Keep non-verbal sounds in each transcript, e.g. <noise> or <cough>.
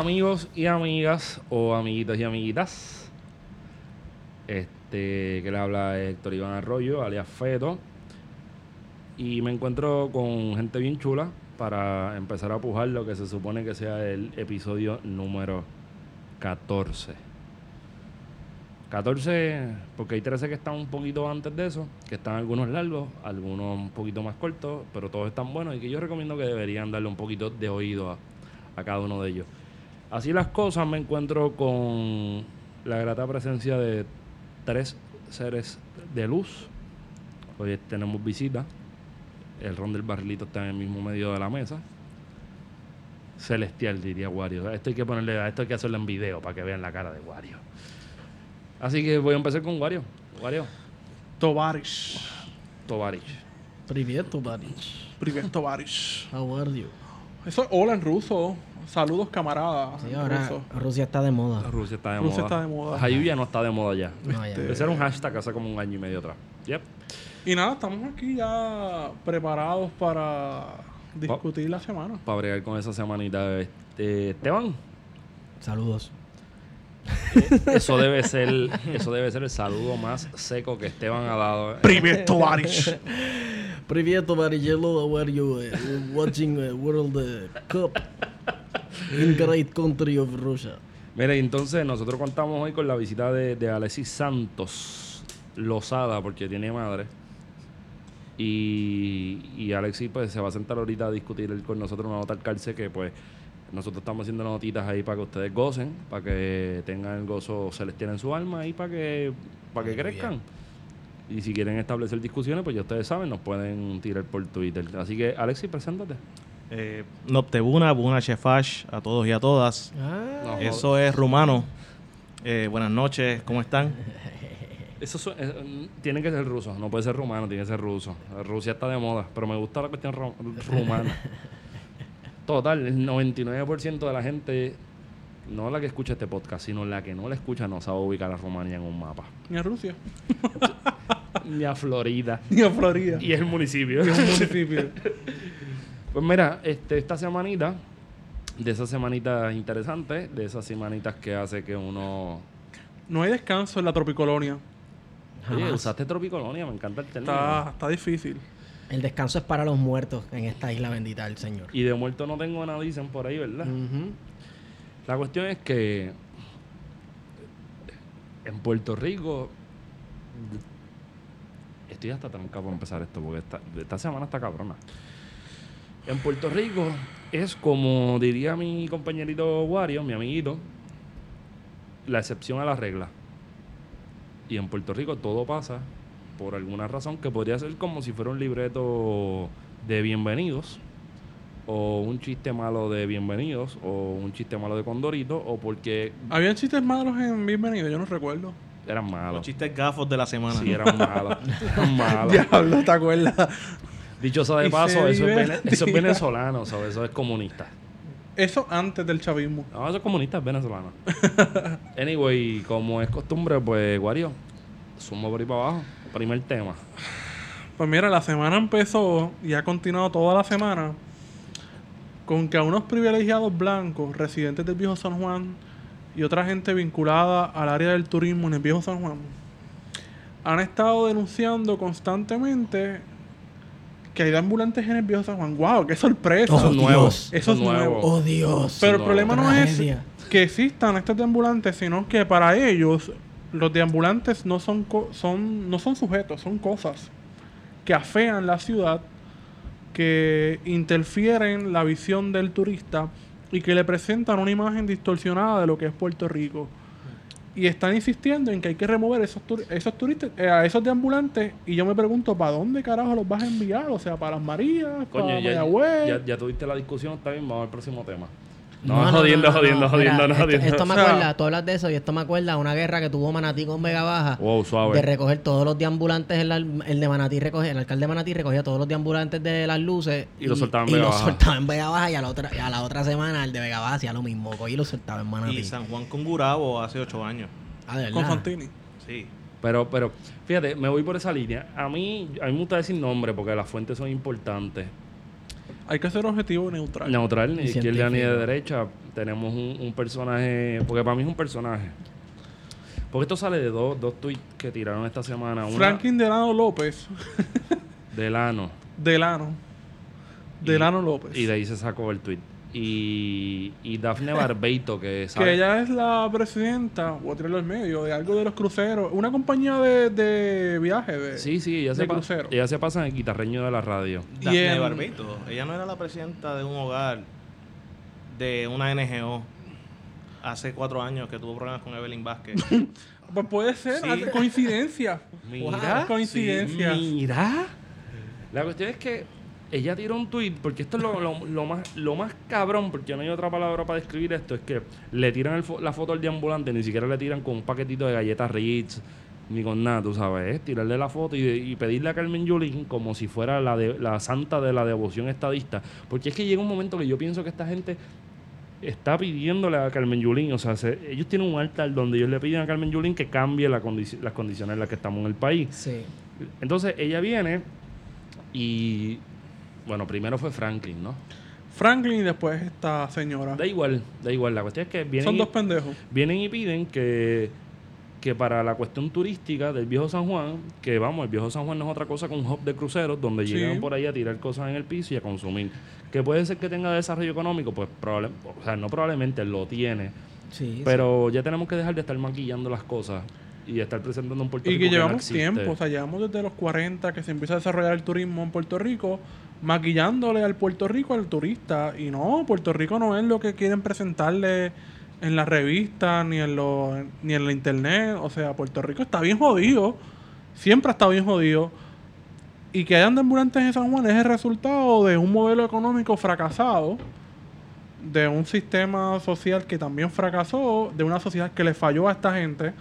Amigos y amigas, o amiguitos y amiguitas, este que le habla es Héctor Iván Arroyo, alias Feto, y me encuentro con gente bien chula para empezar a pujar lo que se supone que sea el episodio número 14. 14, porque hay 13 que están un poquito antes de eso, que están algunos largos, algunos un poquito más cortos, pero todos están buenos y que yo recomiendo que deberían darle un poquito de oído a, a cada uno de ellos. Así las cosas, me encuentro con la grata presencia de tres seres de luz. Hoy tenemos visita. El ron del barrilito está en el mismo medio de la mesa. Celestial, diría Wario. Esto hay que ponerle, esto hay que hacerlo en video para que vean la cara de Wario. Así que voy a empezar con Wario. Wario, Tovarish. Tovarich. Привет, товарищ. Privet Tovarish. How are you? Eso es hola en ruso. Saludos, camaradas. Sí, ahora. Rusia está de moda. Rusia está de moda. Está de. Hayuya no está de moda ya. No, ya. Este, un hashtag hace como un año y medio atrás. Yep. Y nada, estamos aquí ya preparados para discutir la semana. Para bregar con esa semanita. Este, Esteban. Saludos. Eh, eso debe ser eso debe ser el saludo más seco que Esteban ha dado. Privet Tovarish. <laughs> Privet Tovarish. Hello, how are you? Eh, watching uh, World Cup in great country of Russia. Mire, entonces nosotros contamos hoy con la visita de, de Alexis Santos Lozada, porque tiene madre. Y, y Alexis pues se va a sentar ahorita a discutir con nosotros una nota al calce que pues nosotros estamos haciendo notitas ahí para que ustedes gocen, para que tengan el gozo celestial en su alma y para que, para que crezcan. Y si quieren establecer discusiones, pues ya ustedes saben, nos pueden tirar por Twitter. Así que Alexis, preséntate. Eh, Noptebuna, Buna Shefash, a todos y a todas. Ah, No, Eso es rumano. Eh, buenas noches, ¿cómo están? <laughs> Eso su- eh, tiene que ser ruso, no puede ser rumano, tiene que ser ruso. Rusia está de moda, pero me gusta la cuestión ru- rumana. <laughs> Total, el 99% de la gente, no la que escucha este podcast, sino la que no la escucha, no sabe ubicar a Rumania en un mapa. Ni a Rusia. Ni a Florida. <laughs> Ni a Florida. Y es el municipio. Es un municipio. Pues mira, este, esta semanita, de esas semanitas interesantes, de esas semanitas que hace que uno... No hay descanso en la tropicolonia. Oye, jamás. usaste Tropicolonia, me encanta el término. Está, está difícil. El descanso es para los muertos en esta isla bendita del Señor. Y de muerto no tengo nada, dicen por ahí, ¿verdad? Ujú. La cuestión es que en Puerto Rico estoy hasta trancado para empezar esto porque esta, esta semana está cabrona. En Puerto Rico es como diría mi compañerito Wario, mi amiguito, la excepción a la regla. Y en Puerto Rico todo pasa por alguna razón que podría ser como si fuera un libreto de bienvenidos o un chiste malo de bienvenidos o un chiste malo de Condorito o porque Habían chistes malos en Bienvenido, yo no recuerdo. eran Los malos. chistes gafos de la semana. Sí, eran malos. <laughs> Eran malos. Diablo, ¿te acuerdas? Dicho sea de paso, eso es, eso venezolano, ¿sabes? eso es comunista. Eso antes del chavismo. No, eso es comunista, es venezolano. <laughs> anyway, como es costumbre, pues, Wario, suma por ahí para abajo. Primer tema. Pues mira, la semana empezó y ha continuado toda la semana con que a unos privilegiados blancos, residentes del Viejo San Juan y otra gente vinculada al área del turismo en el Viejo San Juan, han estado denunciando constantemente que hay ambulantes en el Viejo San Juan. ¡Wow! ¡Qué sorpresa! Oh, Eso es nuevo. Dios. Eso es nuevo. Oh, Dios. Pero el problema no es que existan estos deambulantes, sino que para ellos los deambulantes no son, co- son, no son sujetos, son cosas que afean la ciudad, que interfieren la visión del turista y que le presentan una imagen distorsionada de lo que es Puerto Rico. Y están insistiendo en que hay que remover esos, tur- esos turistas, eh, a esos deambulantes. Y yo me pregunto, ¿para dónde carajo los vas a enviar? O sea, para las Marías, Coño, para ya, Mayagüez. ya, ya tuviste la discusión, está bien, vamos al próximo tema. No, No, no, jodiendo, no, no, jodiendo, no. jodiendo, Mira, no, esto, jodiendo. esto me acuerda, tú hablas de eso y esto me acuerda a una guerra que tuvo Manatí con Vega Baja. Wow, suave. De recoger todos los deambulantes, en la- el de Manatí recogía, el alcalde de Manatí recogía todos los deambulantes de las luces Y los soltaba en y Vega los Baja. soltaba en Vega Baja y a la otra, y a la otra semana el de Vega Baja hacía lo mismo, cogía y los soltaba en Manatí. Y San Juan con Gurabo hace ocho años. Ah, de con. Fantini. Sí. Pero, pero, fíjate, me voy por esa línea. A mí, a mí me gusta decir nombre porque las fuentes son importantes. Hay que ser objetivo y neutral. Neutral, ni izquierda ni de derecha. Tenemos un, un personaje, porque para mí es un personaje. Porque esto sale de dos, dos tweets que tiraron esta semana. Una Franklin Delano López. de Lano. Delano. Delano López. Y de ahí se sacó el tweet. Y, y Dafne Barbeito, que <laughs> Que sabe- ella es la presidenta, voy a tirarlo al medio, de algo de los cruceros. Una compañía de, de viaje. De, Sí, sí, ella se, de crucero. ella se pasa en el guitarreño de la radio. En- Barbeito. Ella no era la presidenta de un hogar de una NGO hace cuatro años que tuvo problemas con Evelyn Vázquez. <laughs> Pues puede ser, Sí. coincidencia. <laughs> Mira, coincidencia. Mira. La cuestión es que ella tiró un tweet, porque esto es lo, lo- lo más, lo más cabrón, porque no hay otra palabra para describir esto, es que le tiran el fo- la foto al deambulante, ni siquiera le tiran con un paquetito de galletas Ritz, ni con nada, tú sabes, es tirarle la foto y, y pedirle a Carmen Yulín como si fuera la, de, la santa de la devoción estadista. Porque es que llega un momento que yo pienso que esta gente está pidiéndole a Carmen Yulín, o sea, se- ellos tienen un altar donde ellos le piden a Carmen Yulín que cambie la condici- las condiciones en las que estamos en el país. Sí. Entonces ella viene y, bueno, primero fue Franklin, ¿no? Franklin y después esta señora. Da igual, da igual. La cuestión es que vienen, Son y, dos pendejos. vienen y piden que, que para la cuestión turística del viejo San Juan, que vamos, el viejo San Juan no es otra cosa que un hub de cruceros donde Sí. llegan por ahí a tirar cosas en el piso y a consumir. Que puede ser que tenga desarrollo económico, pues probable, o sea, no probablemente lo tiene, Sí, pero ya tenemos que dejar de estar maquillando las cosas y de estar presentando un Puerto Y Rico que no llevamos tiempo, o sea, llevamos desde los 40 que se empieza a desarrollar el turismo en Puerto Rico, maquillándole al Puerto Rico al turista. Y no, Puerto Rico no es lo que quieren presentarle en las revistas ni en, lo, ni en la internet. O sea, Puerto Rico está bien jodido, siempre ha estado bien jodido. Y que hayan ambulantes en San Juan es el resultado de un modelo económico fracasado, de un sistema social que también fracasó, de una sociedad que le falló a esta gente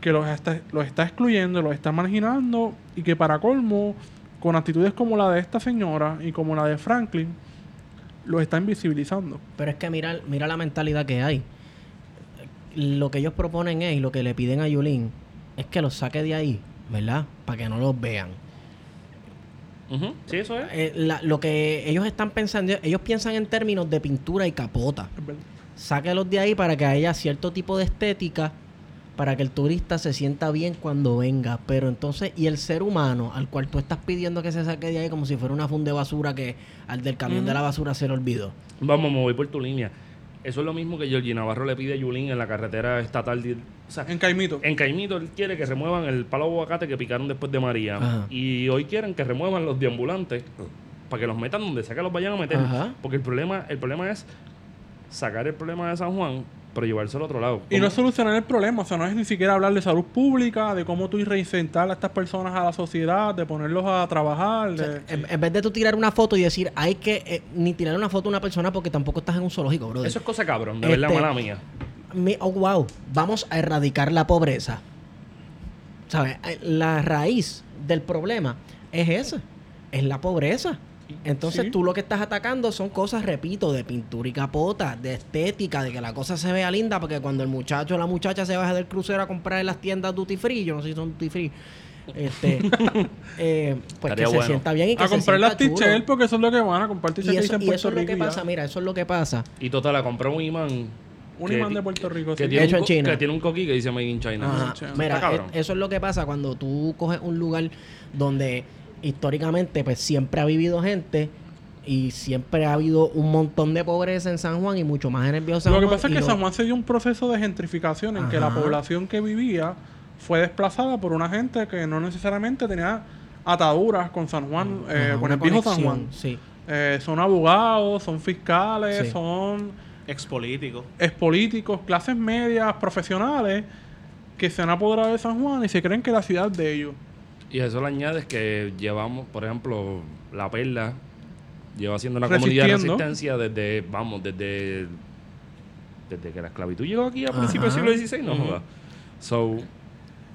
que los está, los está excluyendo, los está marginando y que para colmo, con actitudes como la de esta señora y como la de Franklin, los está invisibilizando. Pero es que mira, mira la mentalidad que hay. Lo que ellos proponen es, y lo que le piden a Yulín, es que los saque de ahí, ¿verdad? Para que no los vean. Ujú, Sí, eso es. Eh, la- lo que ellos están pensando, ellos piensan en términos de pintura y capota. Sáquelos de ahí para que haya cierto tipo de estética, para que el turista se sienta bien cuando venga. Pero entonces, y el ser humano al cual tú estás pidiendo que se saque de ahí como si fuera una funda de basura que al del camión de la basura se le olvidó. Vamos, me voy por tu línea. Eso es lo mismo que Georgie Navarro le pide a Yulín en la carretera estatal. de- o sea, En Caimito. en Caimito él quiere que remuevan el palo de aguacate que picaron después de María. Ajá. Y hoy quieren que remuevan los deambulantes para que los metan donde sea que los vayan a meter. Ajá. Porque el problema, el problema es sacar el problema de San Juan, pero llevárselo al otro lado. Y no ¿Cómo? solucionar el problema, o sea, no es ni siquiera hablar de salud pública, de cómo tú reinsertar a estas personas a la sociedad, de ponerlos a trabajar. O sea, de- en, en vez de tú tirar una foto y decir, hay que eh, ni tirar una foto a una persona porque tampoco estás en un zoológico, brother. Eso es cosa cabrón, de verdad, Este- mala mía. Mi- oh, wow, vamos a erradicar la pobreza. ¿Sabes? Eh, La raíz del problema es esa, es la pobreza. Entonces Sí. tú lo que estás atacando son cosas, repito, de pintura y capota, de estética, de que la cosa se vea linda, porque cuando el muchacho o la muchacha se baja del crucero a comprar en las tiendas duty free, yo no sé si son duty free, este, <laughs> eh, pues Estaría que se sienta bien y que a se comprar las t-shirts porque eso es lo que van a comprar t-shirts Y eso, y es lo que pasa, mira, eso es lo que pasa. Y total, la compró un imán. Un imán de Puerto Rico, Que sí. tiene, Hecho un, en China. que tiene un coquí que dice Made in China. Ajá. Mira, e- eso es lo que pasa cuando tú coges un lugar donde históricamente pues siempre ha vivido gente y siempre ha habido un montón de pobreza en San Juan y mucho más en el viejo San Lo que Juan. pasa es y que lo- San Juan se dio un proceso de gentrificación en que la población que vivía fue desplazada por una gente que no necesariamente tenía ataduras con San Juan, eh, con el viejo San Juan. Sí. Eh, son abogados, son fiscales, Sí. son Expolítico. expolíticos, clases medias, profesionales, que se han apoderado de San Juan y se creen que la ciudad es de ellos. Y a eso le añades que llevamos, por ejemplo, La Perla lleva siendo una comunidad de resistencia desde, vamos, desde desde que la esclavitud llegó aquí a principios del siglo XVI, no Ujú. joda. So,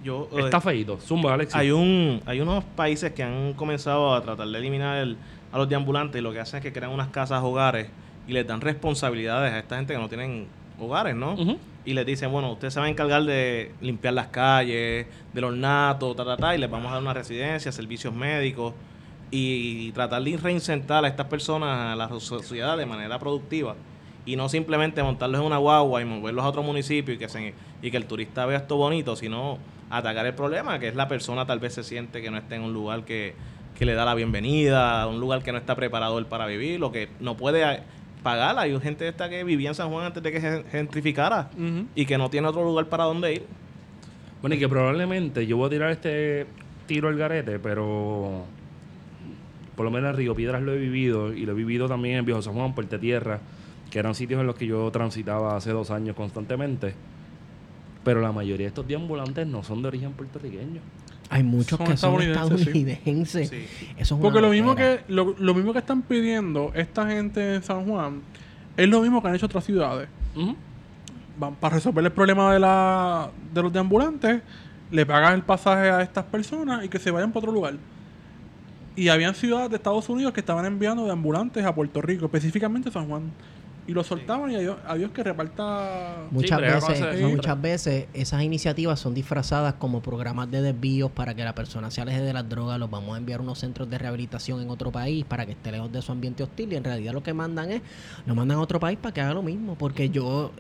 Yo, eh, está feíto. Zumba, hay un hay unos países que han comenzado a tratar de eliminar el- a los deambulantes y lo que hacen es que crean unas casas hogares y les dan responsabilidades a esta gente que no tienen hogares, ¿no? Ujú. Y les dicen, bueno, usted se va a encargar de limpiar las calles, del ornato, ta, ta, ta, y les vamos a dar una residencia, servicios médicos y tratar de reinsertar a estas personas a la sociedad de manera productiva y no simplemente montarlos en una guagua y moverlos a otro municipio y que, se, y que el turista vea esto bonito, sino atacar el problema, que es la persona tal vez se siente que no está en un lugar que, que le da la bienvenida, un lugar que no está preparado él para vivir, lo que no puede eh, pagar. Hay gente esta que vivía en San Juan antes de que se gentrificara y que no tiene otro lugar para donde ir. Bueno, y que probablemente yo voy a tirar este tiro al garete, pero por lo menos en Río Piedras lo he vivido y lo he vivido también en Viejo San Juan, Puerto Tierra, que eran sitios en los que yo transitaba hace dos años constantemente. Pero la mayoría de estos deambulantes no son de origen puertorriqueño. Hay muchos Son que son estadounidenses, sí. estadounidenses. Sí. Eso es una Porque lo mismo, que, lo, lo mismo que están pidiendo esta gente en San Juan es lo mismo que han hecho otras ciudades. Van para resolver el problema de, la, de los deambulantes, le pagan el pasaje a estas personas y que se vayan para otro lugar. Y habían ciudades de Estados Unidos que estaban enviando deambulantes a Puerto Rico, específicamente San Juan. Y lo soltaban y adiós, adiós que reparta... Muchas veces, muchas veces esas iniciativas son disfrazadas como programas de desvíos para que la persona se aleje de las drogas. Los vamos a enviar a unos centros de rehabilitación en otro país para que esté lejos de su ambiente hostil. Y en realidad lo que mandan es, lo mandan a otro país para que haga lo mismo. Porque yo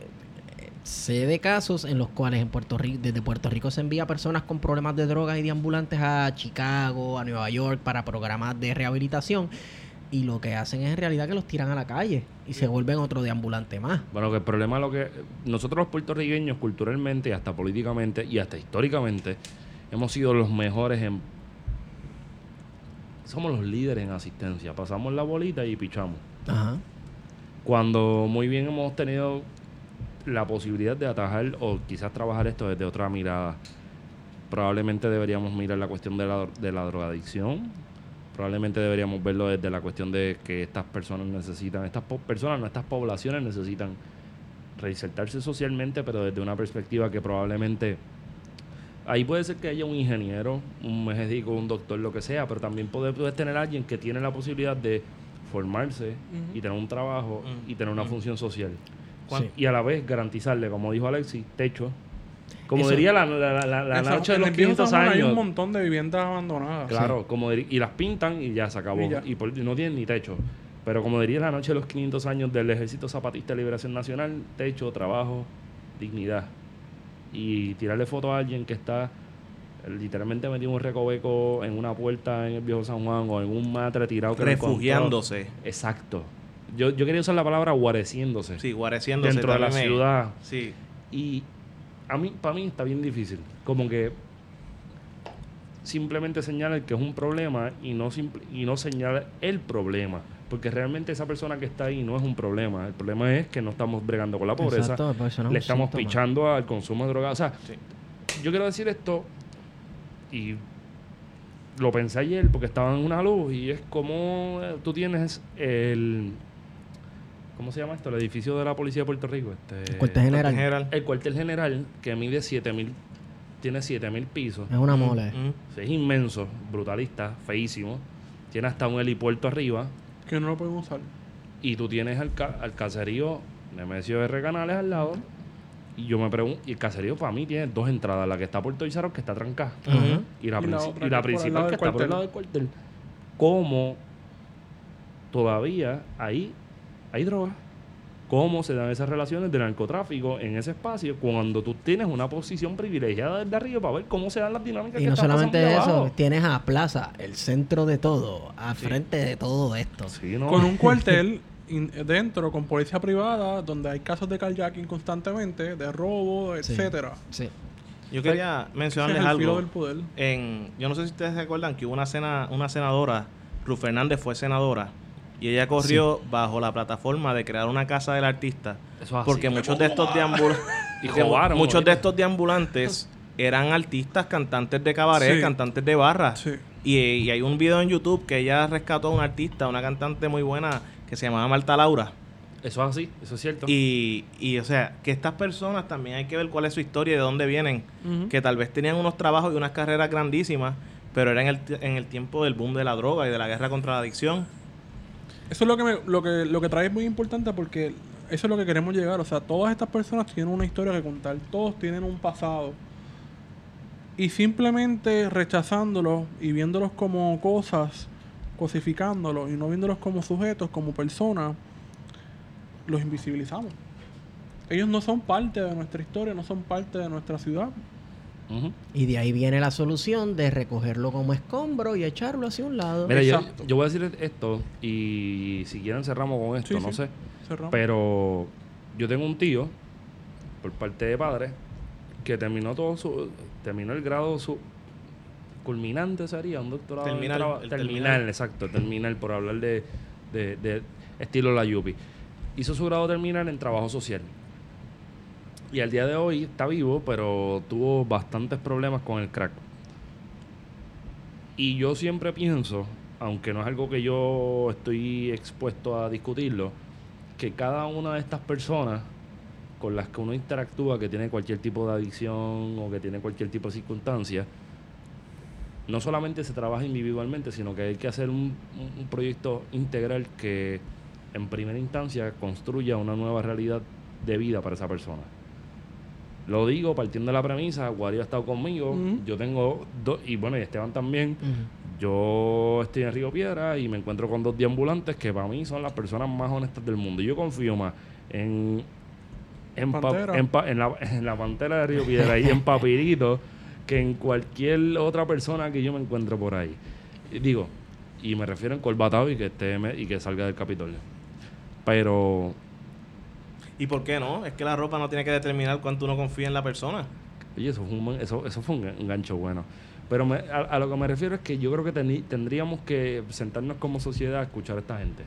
eh, sé de casos en los cuales en Puerto Rico, desde Puerto Rico se envía personas con problemas de drogas y de ambulantes a Chicago, a Nueva York para programas de rehabilitación. Y lo que hacen es en realidad que los tiran a la calle y se vuelven otro deambulante más. Bueno, que el problema es lo que nosotros los puertorriqueños culturalmente y hasta políticamente y hasta históricamente hemos sido los mejores en somos los líderes en asistencia, pasamos la bolita y pichamos. Ajá. Cuando muy bien hemos tenido la posibilidad de atajar o quizás trabajar esto desde otra mirada. Probablemente deberíamos mirar la cuestión de la, de la drogadicción. Probablemente deberíamos verlo desde la cuestión de que estas personas necesitan, estas po- personas, no, estas poblaciones necesitan reinsertarse socialmente, pero desde una perspectiva que probablemente ahí puede ser que haya un ingeniero, un médico, un doctor, lo que sea, pero también puede- puedes tener alguien que tiene la posibilidad de formarse y tener un trabajo y tener una función social. Sí. Y a la vez garantizarle, como dijo Alexis, techo. Como Eso- diría la, la, la- la- noche de los el viejo 500 San Juan Hay años. un montón de viviendas abandonadas. Claro, como diri- y las pintan y ya se acabó. Y ya. Y, por- y no tienen ni techo. Pero como diría la noche de los 500 años del Ejército Zapatista de Liberación Nacional, techo, trabajo, dignidad. Y tirarle foto a alguien que está eh, literalmente metido en un recoveco en una puerta en el viejo San Juan o en un matre tirado que. Refugiándose. Exacto. Yo, yo quería usar la palabra guareciéndose Sí, guareciéndose. dentro de la me- ciudad. Sí. Y a mí, para mí está bien difícil. Como que simplemente señalar que es un problema y no, simple- y no señalar el problema. Porque realmente esa persona que está ahí no es un problema. El problema es que no estamos bregando con la pobreza. Exacto, pues, no le estamos síntoma. pichando al consumo de drogas. O sea, Sí. yo quiero decir esto y lo pensé ayer porque estaba en una luz y es como tú tienes el... ¿Cómo se llama esto? El edificio de la Policía de Puerto Rico. Este, El cuartel general. General. el cuartel general, que mide 7000, tiene 7000 pisos. Es una mole. Mm. Es inmenso, brutalista, feísimo. Tiene hasta un helipuerto arriba. Que no lo podemos usar. Y tú tienes al, ca- al caserío Nemesio R. Canales al lado. Y yo me pregunto, y el caserío para mí tiene dos entradas, la que está por Us, que está trancada. Ujú. Y la, Y la y la principal que está por el lado del cuartel. ¿Cómo todavía ahí hay droga? ¿Cómo se dan esas relaciones de narcotráfico en ese espacio cuando tú tienes una posición privilegiada desde arriba para ver cómo se dan las dinámicas Y que no están solamente pasando eso, abajo? tienes a Plaza, el centro de todo, a frente de todo esto. Sí, no. Con un cuartel <laughs> in- dentro, con policía privada, donde hay casos de carjacking constantemente, de robo, Sí. etcétera. Sí. Yo quería mencionarles algo. del poder. En, yo no sé si ustedes se acuerdan que hubo una, sena, una senadora, Ruth Fernández fue senadora, y ella corrió bajo la plataforma de crear una casa del artista. Eso es así. Porque muchos de estos deambulantes <laughs> muchos de estos deambulantes eran artistas, cantantes de cabaret, Sí. cantantes de barra. Sí. Y, y hay un video en YouTube que ella rescató a una artista, una cantante muy buena que se llamaba Marta Laura. Eso es así, eso es cierto. Y, y, o sea, que estas personas también hay que ver cuál es su historia y de dónde vienen. Que tal vez tenían unos trabajos y unas carreras grandísimas, pero era en el, t- en el tiempo del boom de la droga y de la guerra contra la adicción. Eso es lo que, me- lo que lo que trae es muy importante porque eso es lo que queremos llegar. O sea, todas estas personas tienen una historia que contar. Todos tienen un pasado. Y simplemente rechazándolos y viéndolos como cosas, cosificándolos y no viéndolos como sujetos, como personas, los invisibilizamos. Ellos no son parte de nuestra historia, no son parte de nuestra ciudad. Y de ahí viene la solución de recogerlo como escombro y echarlo hacia un lado. Mira, yo, voy a decir esto y si quieren cerramos con esto, Sí, no sí. sé. Cerramos. Pero yo tengo un tío, por parte de padre, que terminó todo su. terminó el grado su culminante sería un doctorado en Terminal, traba- el terminal, terminal. exacto, terminal, por hablar de, de, de estilo la Yupi. Hizo su grado terminal en trabajo social. Y al día de hoy está vivo, pero tuvo bastantes problemas con el crack. Y yo siempre pienso, aunque no es algo que yo estoy expuesto a discutirlo, que cada una de estas personas con las que uno interactúa, que tiene cualquier tipo de adicción o que tiene cualquier tipo de circunstancia, no solamente se trabaja individualmente, sino que hay que hacer un, un- proyecto integral que en primera instancia construya una nueva realidad de vida para esa persona. Lo digo partiendo de la premisa, Wario ha estado conmigo, yo tengo dos, y bueno, y Esteban también, yo estoy en Río Piedra y me encuentro con dos deambulantes que para mí son las personas más honestas del mundo. Yo confío más en, en, pa- en, pa- en la, <laughs> en la pantera de Río Piedra y en <laughs> Papirito que en cualquier otra persona que yo me encuentro por ahí. Y digo, y me refiero en colbatado y que esté y que salga del Capitolio. Pero, ¿Y por qué no? Es que la ropa no tiene que determinar cuánto uno confía en la persona. oye, eso fue un, eso, eso fue un, gan- un gancho bueno. Pero me- a, a lo que me refiero es que yo creo que teni- tendríamos que sentarnos como sociedad a escuchar a esta gente.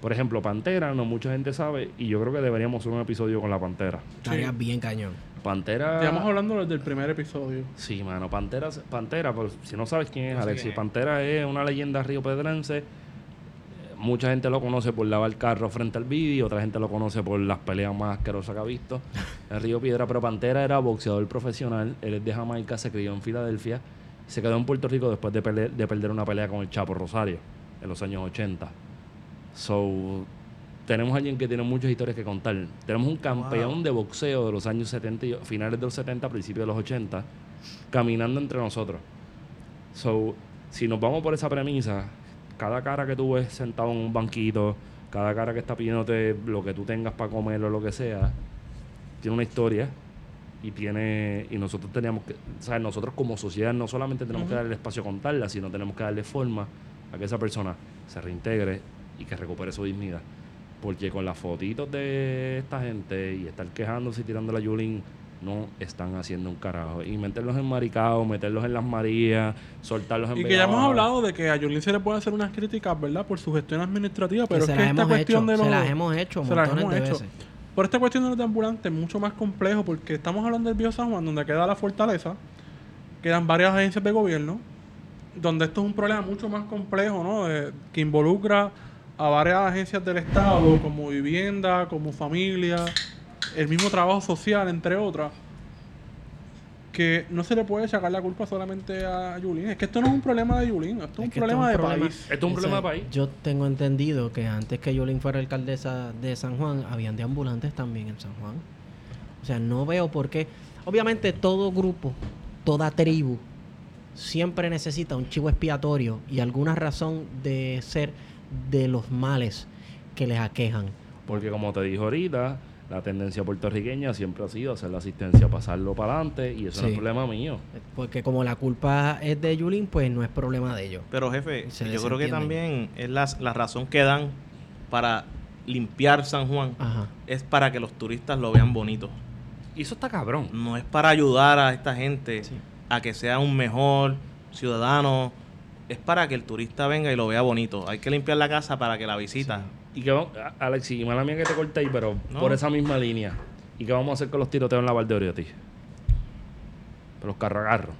Por ejemplo, Pantera, no mucha gente sabe, y yo creo que deberíamos hacer un episodio con la Pantera. Estaría bien cañón. Pantera. Estamos hablando desde el primer episodio. Sí, mano, Pantera, Pantera, por si no sabes quién es No sé Alexis, quién es. Pantera es una leyenda riopedrense. Eh, Mucha gente lo conoce por lavar carro frente al vídeo, otra gente lo conoce por las peleas más asquerosas que ha visto <laughs> en Río Piedra, pero Pantera era boxeador profesional, él es de Jamaica, se crió en Filadelfia, se quedó en Puerto Rico después de, pele- de perder una pelea con el Chapo Rosario en los años 80. So, tenemos alguien que tiene muchas historias que contar. Tenemos un campeón Wow. de boxeo de los años 70, y- finales de los 70, principios de los 80, caminando entre nosotros. So, si nos vamos por esa premisa, cada cara que tú ves sentado en un banquito, cada cara que está pidiéndote lo que tú tengas para comer o lo que sea, tiene una historia y tiene y nosotros teníamos que, o sea, nosotros como sociedad no solamente tenemos que darle espacio a contarla, sino tenemos que darle forma a que esa persona se reintegre y que recupere su dignidad. Porque con las fotitos de esta gente y estar quejándose y tirando la Yulín, no están haciendo un carajo. Y meterlos en maricados, meterlos en las Marías, soltarlos en Y que ya hemos hablado de que a Yulín se le puede hacer unas críticas, ¿verdad? Por su gestión administrativa, pero que es que esta cuestión hecho, de los... se las hemos hecho se las montones hemos de hecho. veces. Por esta cuestión de los ambulantes es mucho más complejo porque estamos hablando del Viejo San Juan, donde queda la fortaleza, quedan varias agencias de gobierno, donde esto es un problema mucho más complejo, ¿no? De- que involucra a varias agencias del Estado, como vivienda, como familia, el mismo trabajo social, entre otras, que no se le puede sacar la culpa solamente a Yulín. Es que esto no es un problema de Yulín, esto es, un problema esto de es un problema- país. Esto es un O problema sea, de país. Yo tengo entendido que antes que Yolín fuera alcaldesa de San Juan, habían de ambulantes también en San Juan. O sea, no veo por qué. Obviamente todo grupo, toda tribu, siempre necesita un chivo expiatorio y alguna razón de ser de los males que les aquejan. Porque como te dijo ahorita, la tendencia puertorriqueña siempre ha sido hacer la asistencia, pasarlo para adelante y eso no Sí. es problema mío. Porque como la culpa es de Yulín, pues no es problema de ellos. Pero jefe, Se yo creo que también es la, la razón que dan para limpiar San Juan. Ajá. Es para que los turistas lo vean bonito. Y eso está cabrón. No es para ayudar a esta gente Sí. a que sea un mejor ciudadano. Es para que el turista venga y lo vea bonito. Hay que limpiar la casa para que la visita. Y que vamos, a- Alexi, y mala mía que te corté pero No. por esa misma línea. ¿Y qué vamos a hacer con los tiroteos en la Valdeoriotti? pero los carros agarro.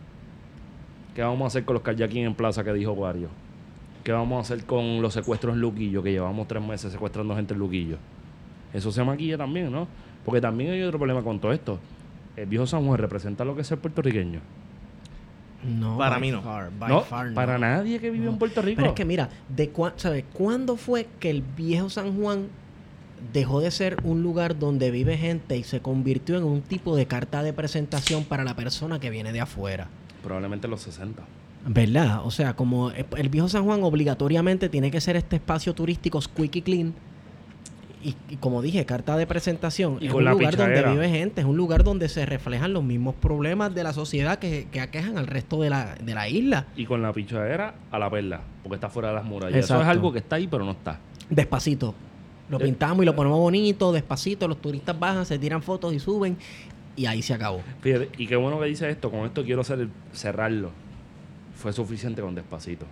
¿Qué vamos a hacer con los kayaking en plaza que dijo Wario? ¿Qué vamos a hacer con los secuestros en Luquillo, que llevamos tres meses secuestrando gente en Luquillo? Eso se maquilla también, ¿no? Porque también hay otro problema con todo esto. El viejo San Juan representa lo que es el puertorriqueño. No, Para mí no. far, no, far no. para nadie que vive No. en Puerto Rico. Pero es que mira, de cua- ¿sabes? ¿cuándo fue que el viejo San Juan dejó de ser un lugar donde vive gente y se convirtió en un tipo de carta de presentación para la persona que viene de afuera? Probablemente en los 60. ¿Verdad? O sea, como el el viejo San Juan obligatoriamente tiene que ser este espacio turístico squeaky clean. Y, y como dije, carta de presentación. Y es con un la lugar donde vive gente, es un lugar donde se reflejan los mismos problemas de la sociedad que, que aquejan al resto de la, de la isla. Y con la pichadera a la perla, porque está fuera de las murallas. Eso es algo que está ahí, pero no está. Despacito. Lo Eh. pintamos y lo ponemos bonito, despacito. Los turistas bajan, se tiran fotos y suben. Y ahí se acabó. Fíjate, y qué bueno que dice esto. Con esto quiero hacer cerrarlo. Fue suficiente con despacito.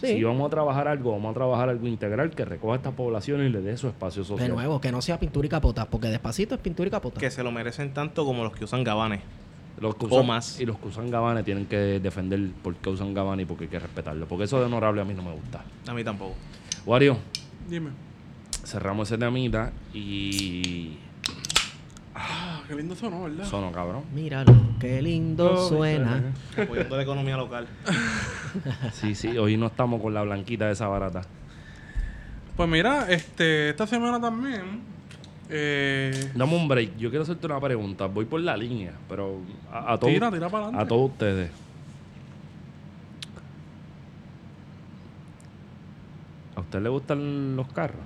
Sí. Si vamos a trabajar algo, vamos a trabajar algo integral que recoja a estas poblaciones y le dé su espacio social. De nuevo, que no sea pintura y capota, porque despacito es pintura y capota. Que se lo merecen tanto como los que usan gabanes. Los que O usan, más. Y los que usan gabanes tienen que defender por qué usan gabanes y por qué hay que respetarlo. Porque eso de honorable a mí no me gusta. A mí tampoco. Wario, Dime. cerramos ese temita y... Ah, qué lindo sonó, ¿verdad? Sono, cabrón. Míralo, qué lindo suena. Apoyando la economía local. <laughs> Sí, sí, hoy no estamos con la blanquita de esa barata. Pues mira, este, esta semana también. Eh, Dame un break. Yo quiero hacerte una pregunta. Voy por la línea, pero a, a todos, tira, tira para a adelante. todos ustedes. ¿A usted le gustan los carros?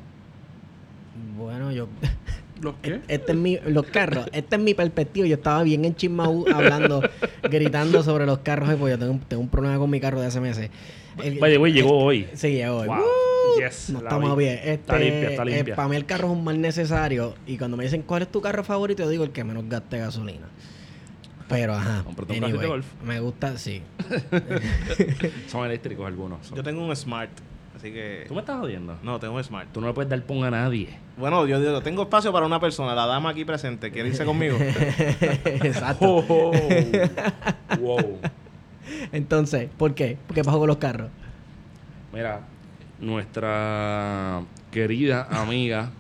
Bueno, yo. ¿Los qué? Este es mi, los carros, esta es mi perspectiva. Yo estaba bien en Chismaú hablando, <laughs> gritando sobre los carros, eh, porque yo tengo, un- tengo un problema con mi carro de hace meses. El- Vaya, güey, llegó hoy. Sí, llegó hoy. Wow. No estamos vi. bien. Este, Está limpia, está limpia. para mí el carro es un mal necesario. Y cuando me dicen cuál es tu carro favorito, yo digo el que menos gaste gasolina. Pero ajá. <laughs> Cómprate un de golf. Me gusta, sí. <laughs> Son eléctricos algunos. son- Yo tengo un Smart. Así que. ¿Tú me estás jodiendo? No, tengo un Smart. Tú no le puedes dar pon a nadie. Bueno, yo digo, tengo espacio para una persona, la dama aquí presente. ¿Quiere irse conmigo? <laughs> Exacto. Oh, <laughs> wow. Entonces, ¿por qué? ¿Qué pasó con los carros? Mira, nuestra querida amiga.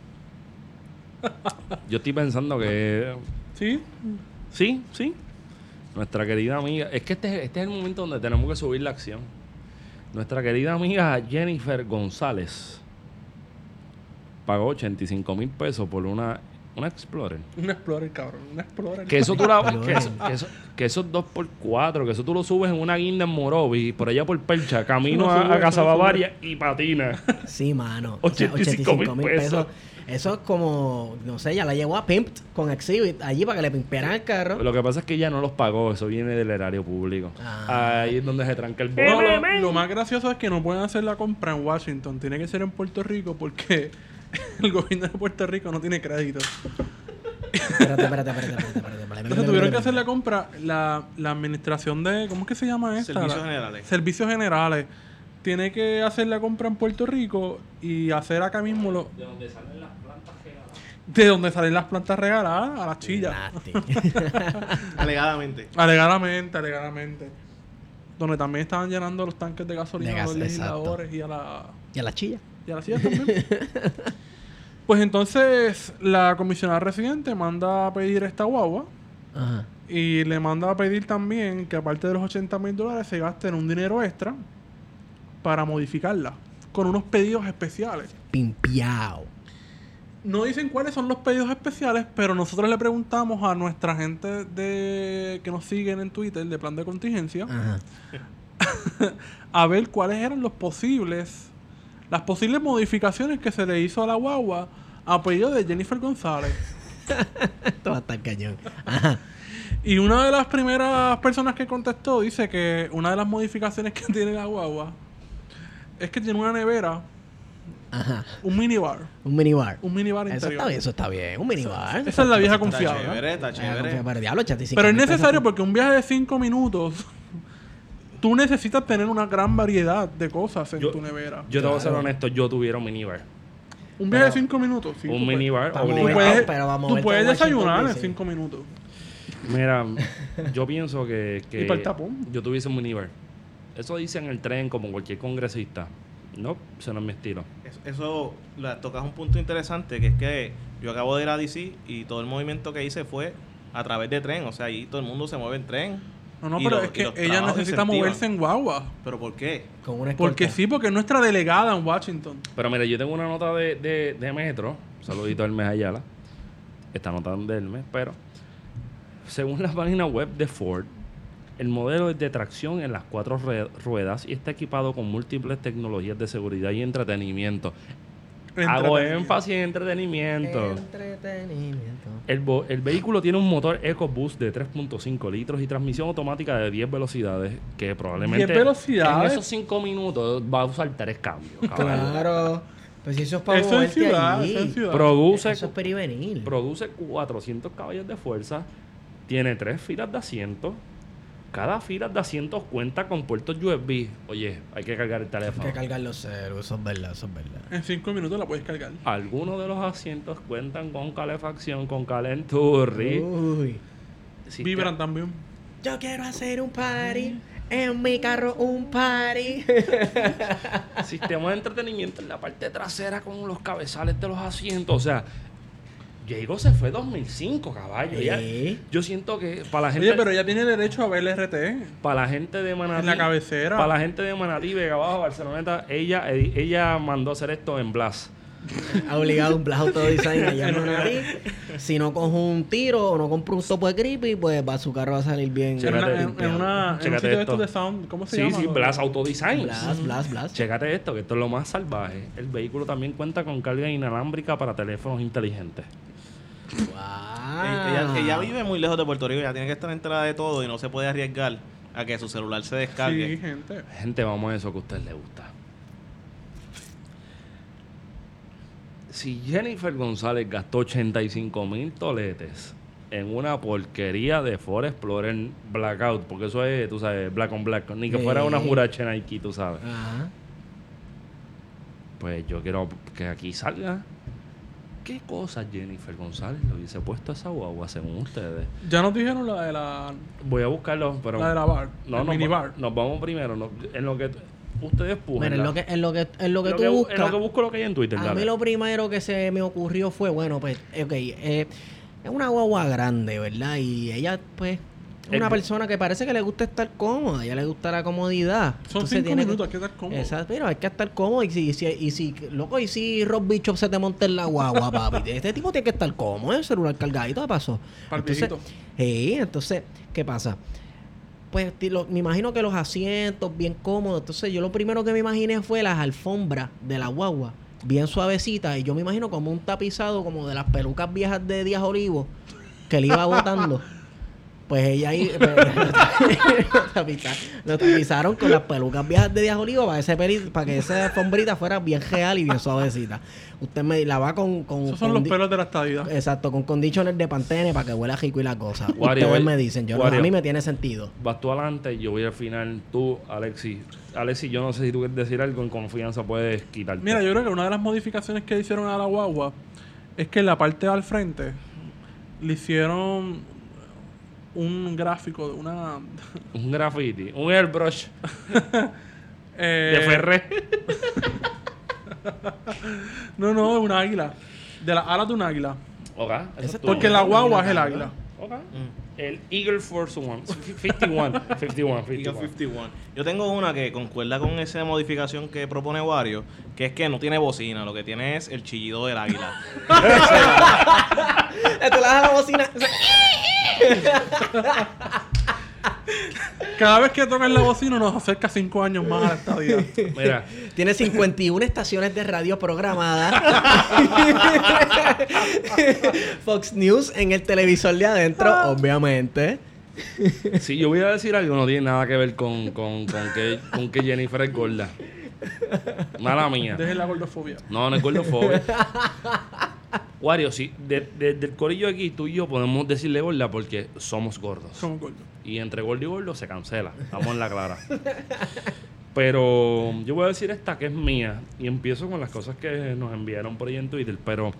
Yo estoy pensando que. ¿Sí? Sí, sí. Nuestra querida amiga. Es que este, este es el momento donde tenemos que subir la acción. Nuestra querida amiga Jennifer González pagó 85 mil pesos por una, una Explorer. Un Explorer, cabrón. Un Explorer. Que eso tú la, que, eso- que eso- que esos 2x4, que eso tú lo subes en una guinda en Morovis, por allá por Percha, camino a, sube, a Casa. Bavaria y patina. Sí, mano. O sea, 85 mil pesos. Eso es como, no sé, ya la llevó a Pimp con Exhibit allí para que le pimpearan el carro. Lo que pasa es que ella no los pagó, eso viene del erario público. Ah. Ahí es donde se tranca el No, bono. lo, lo más gracioso es que no pueden hacer la compra en Washington. Tiene que ser en Puerto Rico porque <laughs> el gobierno de Puerto Rico no tiene crédito. Espérate, espérate, espérate, espérate, espérate, espérate. Entonces tuvieron que hacer la compra, la, la administración de, ¿cómo es que se llama esta? Servicios generales. Servicios generales. Tiene que hacer la compra en Puerto Rico y hacer acá mismo lo, De donde salen las plantas regaladas. de donde salen las plantas regaladas a las chillas. <laughs> Alegadamente. Alegadamente, alegadamente. Donde también estaban llenando los tanques de gasolina De a los legisladores y a la y a la chilla. Y a sillas también. pues entonces la comisionada residente manda a pedir esta guagua Ajá. y le manda a pedir también que aparte de los 80 mil dólares se gasten un dinero extra para modificarla con unos pedidos especiales. Pimpiao. No dicen cuáles son los pedidos especiales, pero nosotros le preguntamos a nuestra gente de que nos siguen en Twitter de plan de contingencia Ajá. <laughs> a ver cuáles eran los posibles las posibles modificaciones que se le hizo a la guagua a pedido de Jennifer González. Esto va a estar cañón. Ajá. Y una de las primeras personas que contestó dice que una de las modificaciones que <laughs> tiene la guagua es que tiene una nevera, Ajá. un minibar, Un minibar. un minibar Eso interior. está bien, eso está bien. Un minibar. Esa es la vieja Está confiable. chévere, está chévere. confía- Pero diablo, 85 Pero es necesario por- porque un viaje de 5 minutos, tú necesitas tener una gran variedad de cosas en Yo- tu nevera. Yo te voy a ser honesto, yo tuviera un minibar. Un viaje de 5 minutos. sí, un minibar obligado. puedes, pero vamos a tú puedes desayunar en. 5 minutos. Mira, <laughs> yo pienso que, que ¿Y para el tapón? yo tuviese un miniver. Eso dice en el tren como cualquier congresista. No, eso no es mi estilo. Eso, eso la, tocas un punto interesante, que es que yo acabo de ir a DC y todo el movimiento que hice fue a través de tren. O sea, ahí todo el mundo se mueve en tren. No, no, pero es que ella necesita moverse en guagua. ¿Pero por qué? Con una Porque sí, porque es nuestra delegada en Washington. Pero mira, yo tengo una nota de, de, de Metro. Saludito a Hermes Ayala. Esta nota de Hermes, pero según la página web de Ford, el modelo es de tracción en las cuatro ruedas y está equipado con múltiples tecnologías de seguridad y entretenimiento. Hago énfasis en entretenimiento. Entretenimiento. El, bo- el vehículo tiene un motor EcoBoost de 3.5 litros y transmisión automática de 10 velocidades que probablemente 10 velocidades. en esos 5 minutos va a usar tres cambios. caballo. Claro. Pues si eso es para Eso es moverte ciudad, allí. eso es ciudad. Produce, Eso es perivenil. produce 400 caballos de fuerza, tiene tres filas de asientos. Cada fila de asientos cuenta con puertos USB. Oye, hay que cargar el Hay teléfono. que cargar los ceros, eso es verdad, eso es verdad. En 5 minutos la puedes cargar. Algunos de los asientos cuentan con calefacción, con calenturri. Uy. Vibran también. Yo quiero hacer un party. En mi carro un party. <laughs> Sistema de entretenimiento en la parte trasera con los cabezales de los asientos. O sea, Diego se fue 2005, caballo. Ya- Sí. yo siento que para la gente, Oye, pero ella tiene derecho a ver el RT. para la gente de Manatí, En la cabecera. para la gente de Manatí, Vega Baja, Barceloneta, ella, ella mandó a hacer esto en Blas. <laughs> Ha obligado un Blast Auto Design allá en Manatí. <laughs> Si no cojo un tiro o no compro un topo de creepy, pues va, su carro va a salir bien. En, Chécate, una, en, en limpiado. una, en un Chécate sitio de esto. de sound. ¿Cómo se Sí, llama? sí, Blas Auto Design. Blast, blast, blast. Chécate esto, que esto es lo más salvaje. El vehículo también cuenta con carga inalámbrica para teléfonos inteligentes. Wow. Ella, ella vive muy lejos de Puerto Rico, ella tiene que estar enterada de todo y no se puede arriesgar a que su celular se descargue. Sí, gente. Gente, vamos a eso que a usted le gusta. Si Jennifer González gastó 85 mil toletes en una porquería de Ford Explorer Blackout, porque eso es, tú sabes, black on black, ni que fuera una jurache Nike, tú sabes. Ajá. Pues yo quiero que aquí salga. ¿Qué cosas Jennifer González le hubiese puesto a esa guagua según ustedes? Ya nos dijeron la de la, Voy a buscarlo, pero... la, de la bar. no, el nos, mini va- bar. nos vamos primero. no- en lo que ustedes. Mira, en lo que, en lo que, en lo que tú buscas. En lo que busco lo que hay en Twitter, A dale. mí lo primero que se me ocurrió fue, bueno, pues, ok, eh, es una guagua grande, ¿verdad? Y ella, pues, es una El- persona que parece que le gusta estar cómoda, a ella le gusta la comodidad. Son Entonces 5 tiene que- minutos, hay que estar cómodo. Exacto, pero hay que estar cómodo y si, y si, y si, loco, y si Rob Bishop se te monta en la guagua, <laughs> papi, este tipo tiene que estar cómodo, el celular cargadito, ¿qué pasó? Entonces, entonces, ¿qué pasa? Pues lo- me imagino que los asientos bien cómodos. Entonces, yo lo primero que me imaginé fue las alfombras de la guagua, bien suavecitas. Y yo me imagino como un tapizado, como de las pelucas viejas de Díaz Olivo, que le iba botando. <laughs> Pues ella ahí pues, <laughs> lo tapizaron con las pelucas viejas de Díaz Olivo para, ese peli- para que esa alfombrita fuera bien real y bien suavecita. Usted me la va con. con Esos son con los pelos de la estadía. Exacto, con conditioners de pantene para que huela rico y la cosa. Wario, Ustedes voy- me dicen, yo no- a mí me tiene sentido. Vas tú adelante, yo voy al final. Tú, Alexi. Alexi, yo no sé si tú quieres decir algo en confianza, puedes quitarte. Mira, yo creo que una de las modificaciones que hicieron a la guagua es que en la parte de al frente le hicieron un gráfico de una... Un graffiti, un airbrush <laughs> eh, de Ferré. <laughs> No, no, de un águila. De las alas de un águila. Eso Porque la guagua es el águila. Ok. El Eagle Force One. 51. 51. 51. 51. Yo tengo una que concuerda con esa modificación que propone Wario, que es que no tiene bocina, lo que tiene es el chillido del águila. Tú le das a la bocina. <laughs> <laughs> Cada vez que tocan la bocina nos acerca cinco años más a la estadía. Mira, Tiene 51 estaciones de radio programadas. <laughs> Fox News en el televisor de adentro, obviamente. si yo voy a decir algo, no tiene nada que ver con, con, con, que, con que Jennifer es gorda. Mala mía. Dejen la gordofobia. No, no es gordofobia. <laughs> Wario, sí, de- desde el corillo aquí, tú y yo podemos decirle gorda porque somos gordos. Somos gordos. Y entre gordo y gordo se cancela. Estamos en la clara. Pero yo voy a decir esta que es mía. Y empiezo con las cosas que nos enviaron por ahí en Twitter. Pero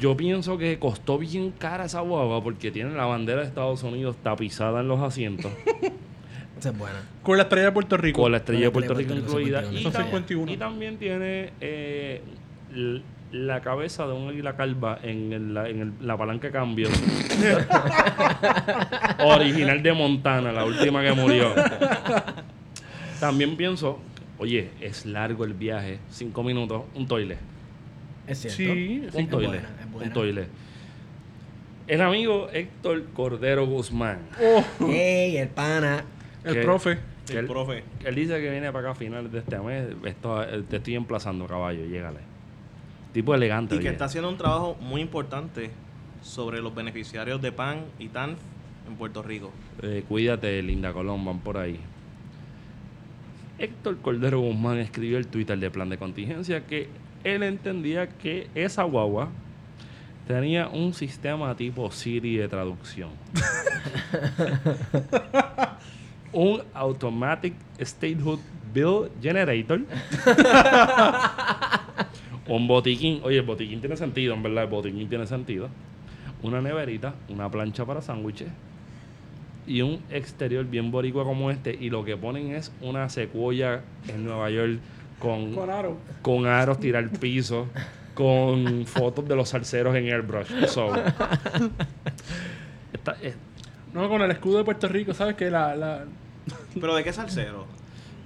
Yo pienso que costó bien cara esa guagua porque tiene la bandera de Estados Unidos tapizada en los asientos <laughs> Esa es buena. Con la estrella de Puerto Rico. con la estrella de Con la Puerto estrella Rico de Puerto incluida Rico, y, Son tam- 51. y también tiene eh, la cabeza de un águila calva en, el- la, en el- la palanca de cambios <laughs> original de Montana, la última que murió. También pienso, oye, es largo el viaje, cinco minutos, un toile. Es cierto. Sí, un es toile. es buena. Un toile. El amigo Héctor Cordero Guzmán. Oh, Ey, el pana. el profe. que El él, profe. él dice que viene para acá a finales de este mes. Esto, eh, te estoy emplazando, caballo, llégale. Tipo elegante. Y que oye. está haciendo un trabajo muy importante sobre los beneficiarios de PAN y TANF en Puerto Rico. Eh, cuídate, Linda Colón, van por ahí. Héctor Cordero Guzmán escribió el Twitter de plan de contingencia que él entendía que esa guagua tenía un sistema tipo Siri de traducción. <laughs> un Automatic Statehood Bill Generator. <laughs> un botiquín. Oye, el botiquín tiene sentido, en verdad, el botiquín tiene sentido. Una neverita, una plancha para sándwiches y un exterior bien boricua como este y lo que ponen es una secuoya en Nueva York con, Con aro. con aros tirar piso con fotos de los salseros en airbrush so, esta- eh, No, con el escudo de Puerto Rico, ¿sabes? Que la, la... ¿Pero de qué salsero?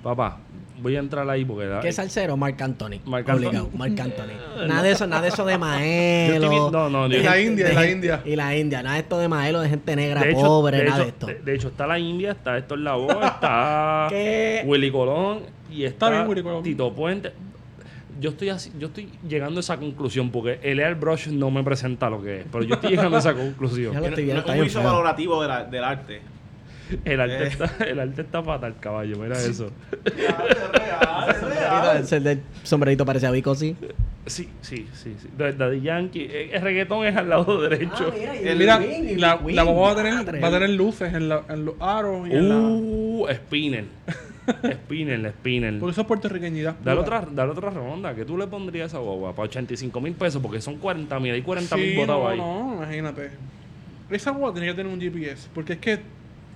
papá voy a entrar ahí porque ¿Qué salsero? Marc Anthony. Marc Anthony. Marc <laughs> Anthony. Nada de eso, nada de eso de Maelo. no, no, de yo- Y la India, de y la India. Y la India. Nada de esto de Maelo, de gente negra, de hecho, pobre, de nada hecho- de esto. de- de hecho, está la India, está Héctor Lavoe, <laughs> está ¿Qué? Willy Colón y está, bien, Willy Colón. Tito Puente. Yo estoy, así- yo estoy llegando a esa conclusión porque el airbrush no me presenta lo que es, pero yo estoy llegando a esa <laughs> conclusión. Ya lo estoy viendo, un está bien juicio valorativo de la- del arte. El arte, Eh. está, el arte está fatal, caballo. Mira eso. Sombrerito, el sombrerito parece a Vico, sí. Sí, sí, sí. sí. Da- Daddy Yankee. eh, El reggaetón es al lado derecho. El Mira, Wing, el la, Wing, la guagua va a tener, madre. va a tener luces en, la- en los aros y en la... uh, Spinner. <laughs> Spinner, Spinner. Por eso es puertorriqueñidad. Dale otra, dale otra ronda. ¿Qué tú le pondrías a esa guagua? Para 85 mil pesos, porque son 40 mil. Hay 40 mil Sí, botados no, ahí. no, imagínate. Esa guagua tenía que tener un GPS, porque es que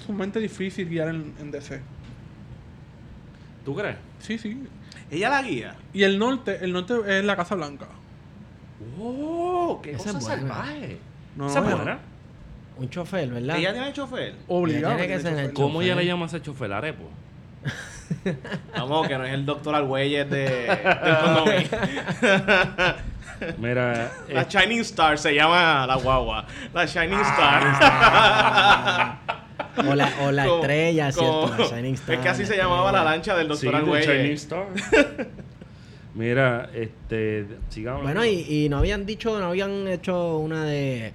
sumamente difícil guiar en, en DC. ¿Tú crees? Sí, sí. Ella la guía. Y el norte, el norte es la Casa Blanca. ¡Oh! ¡Qué Esa cosa es buena. salvaje! No, Esa es. Un chofer, ¿verdad? Ella tiene chofer. Obligado. Tiene que de ser el ¿Cómo ella le llama a ese chofer? Arepo. <laughs> Vamos, que no es el doctor Argüelles de, condominio. <laughs> Mira, La eh, Shining Star se llama la guagua. La Shining Ah, Star. <laughs> O la, o la Como- estrella, como- ¿cierto? La Shining Star. Es que así se llamaba la lancha del sí, doctor The Shining. Star. <laughs> Mira, este, sigamos. Bueno, y, y no habían dicho, no habían hecho una de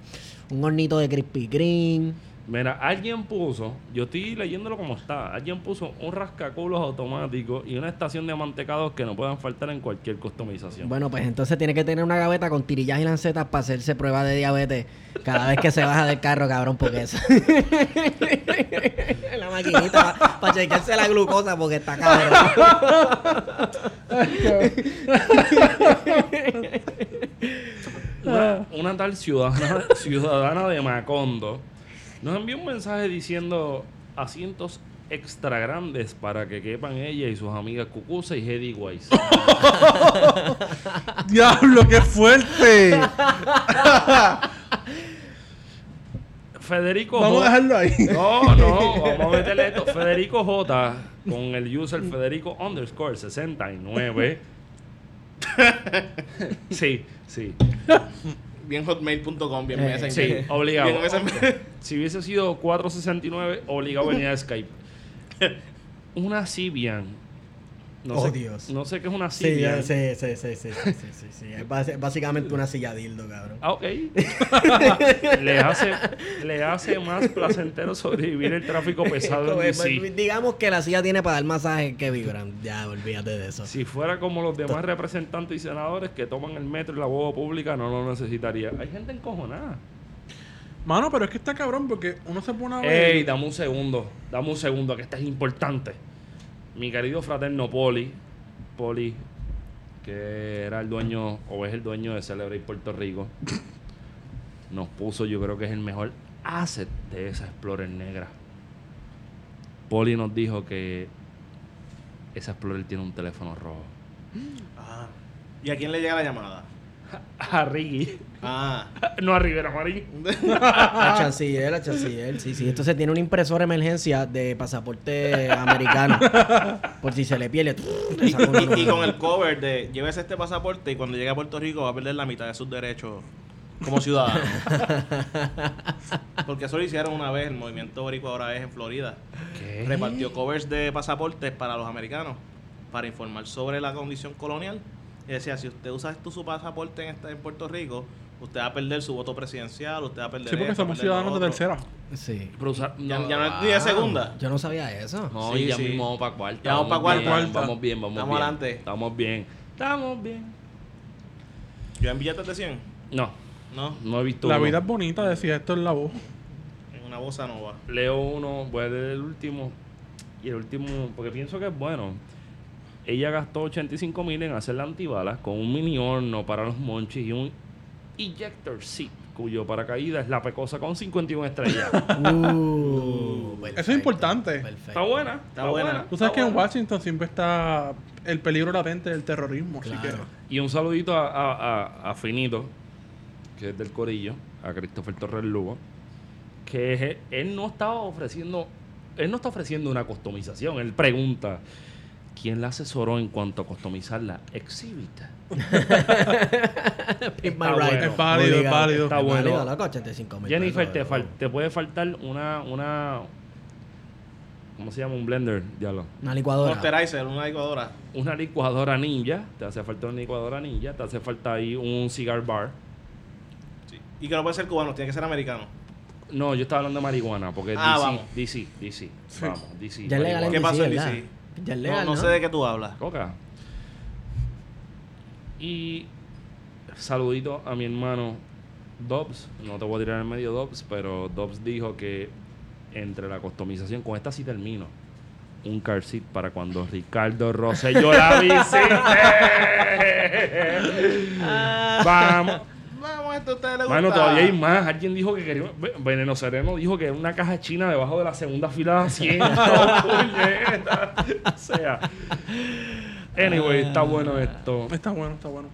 un hornito de Krispy Kreme. Mira, alguien puso, yo estoy leyéndolo como está, alguien puso un rascaculos automático y una estación de mantecados que no puedan faltar en cualquier customización. Bueno, pues entonces tiene que tener una gaveta con tirillas y lancetas para hacerse prueba de diabetes cada vez que se baja del carro, cabrón, porque eso. <laughs> la maquinita para chequearse la glucosa porque está cabrón. Una, una tal ciudadana, ciudadana de Macondo nos envió un mensaje diciendo asientos extra grandes para que quepan ella y sus amigas Cucusa y Hedy Weiss. <laughs> ¡Diablo, qué fuerte! Federico Vamos a dejarlo ahí. No, no, vamos a meterle esto. Federico J con el user Federico underscore 69. <laughs> Sí, sí. Bien hotmail.com, bien Eh, Messenger. Sí, obligado. Bien. <laughs> Si hubiese sido 469, obligado a venir a Skype. <laughs> Una Sibian. No Oh, sé, Dios. No sé qué es una Sí, Sibian. sí, sí, sí, sí, sí, sí, sí, sí. Es básicamente una silla dildo, cabrón. Ah, ok. <laughs> le, hace, le hace más placentero sobrevivir el tráfico pesado Como en es- DC. Digamos que la silla tiene para dar masajes que vibran. Ya, olvídate de eso. Si fuera como los demás representantes y senadores que toman el metro y la boda pública, no lo necesitaría. Hay gente encojonada. Mano, pero es que está cabrón porque uno se pone a ver. Ey, dame un segundo. Dame un segundo, que esto es importante. Mi querido fraterno Poli, Poli, que era el dueño, o es el dueño de Celebrate Puerto Rico, nos puso, yo creo que es el mejor asset de esa Explorer negra. Poli nos dijo que esa Explorer tiene un teléfono rojo. Ah. ¿Y a quién le llega la llamada? <laughs> A Ricky. Ah. <laughs> No a Rivera Marín. <laughs> La chanciller, la chanciller. Sí, sí. Entonces tiene una impresora de emergencia de pasaporte americano. Por si se le pierde. Y, con el cover de llévese este pasaporte y cuando llegue a Puerto Rico va a perder la mitad de sus derechos como ciudadano. Porque eso lo hicieron una vez, el movimiento boricua ahora es en Florida. ¿Qué? Repartió covers de pasaportes para los americanos para informar sobre la condición colonial. Y decía, si usted usa esto, su pasaporte en, esta- en Puerto Rico, usted va a perder su voto presidencial, usted va a perder Sí, porque esto, somos ciudadanos de otro". tercera. Sí. Pero usa- Ya, no, ya no es ni de segunda. Yo no sabía eso. No, Sí, y ya sí. mismo vamos para cuarta. Ya vamos pa' cuarta. bien, Cuarta. Vamos bien, vamos Estamos bien. adelante. Estamos bien. Estamos bien. Yo en billetes de 100, No, ¿no? no he visto La uno. vida es bonita, decía esto en la voz. En una bossa nova. Leo uno, voy a leer el último. Y el último, porque pienso que es bueno. Ella gastó 85 mil en hacer la antibalas con un mini horno para los monchis y un ejector seat, cuyo paracaídas es la pecosa con 51 estrellas. <laughs> Uh, perfecto, Eso es importante. Perfecto. está buena, está, buena. buena. Tú sabes que en. Washington siempre está el peligro latente del terrorismo. Así Claro. Y un saludito a, a- a- a Finito, que es del Corillo, a Christopher Torres Lugo, que es- él no estaba ofreciendo, él no está ofreciendo una customización, él pregunta, ¿quién la asesoró en cuanto a customizar la Exhibit? Pick <laughs> my Está bueno. Es válido, es válido. Está Es bueno. válido, loco, 85 mil Jennifer, pesos, te, loco. fal- te puede faltar una, una, ¿cómo se llama? Un blender, ya lo. Una Un licuadora. Posterizer, una licuadora. Una licuadora ninja, te hace falta una licuadora ninja, te hace falta ahí un cigar bar. Sí. Y que no puede ser cubano, tiene que ser americano. No, yo estaba hablando de marihuana, porque es Ah, DC, vamos. DC, DC, Sí. vamos, DC. Ya legal en ¿Qué pasó en ¿verdad? DC? Ya es No, legal, no ¿no? sé de qué tú hablas. Coca. Y saludito a mi hermano Dobbs. No te voy a tirar en medio Dobbs, pero Dobbs dijo que entre la customización, con esta sí termino. Un car seat para cuando Ricardo Rosselló la <laughs> visite. Vamos. Vamos, esto a ustedes les gusta. Mano, todavía hay más. Alguien dijo que quería. Ve- Veneno Sereno dijo que era una caja china debajo de la segunda fila de asiento. <laughs> <laughs> o sea. Anyway, está bueno esto. Está bueno, está bueno.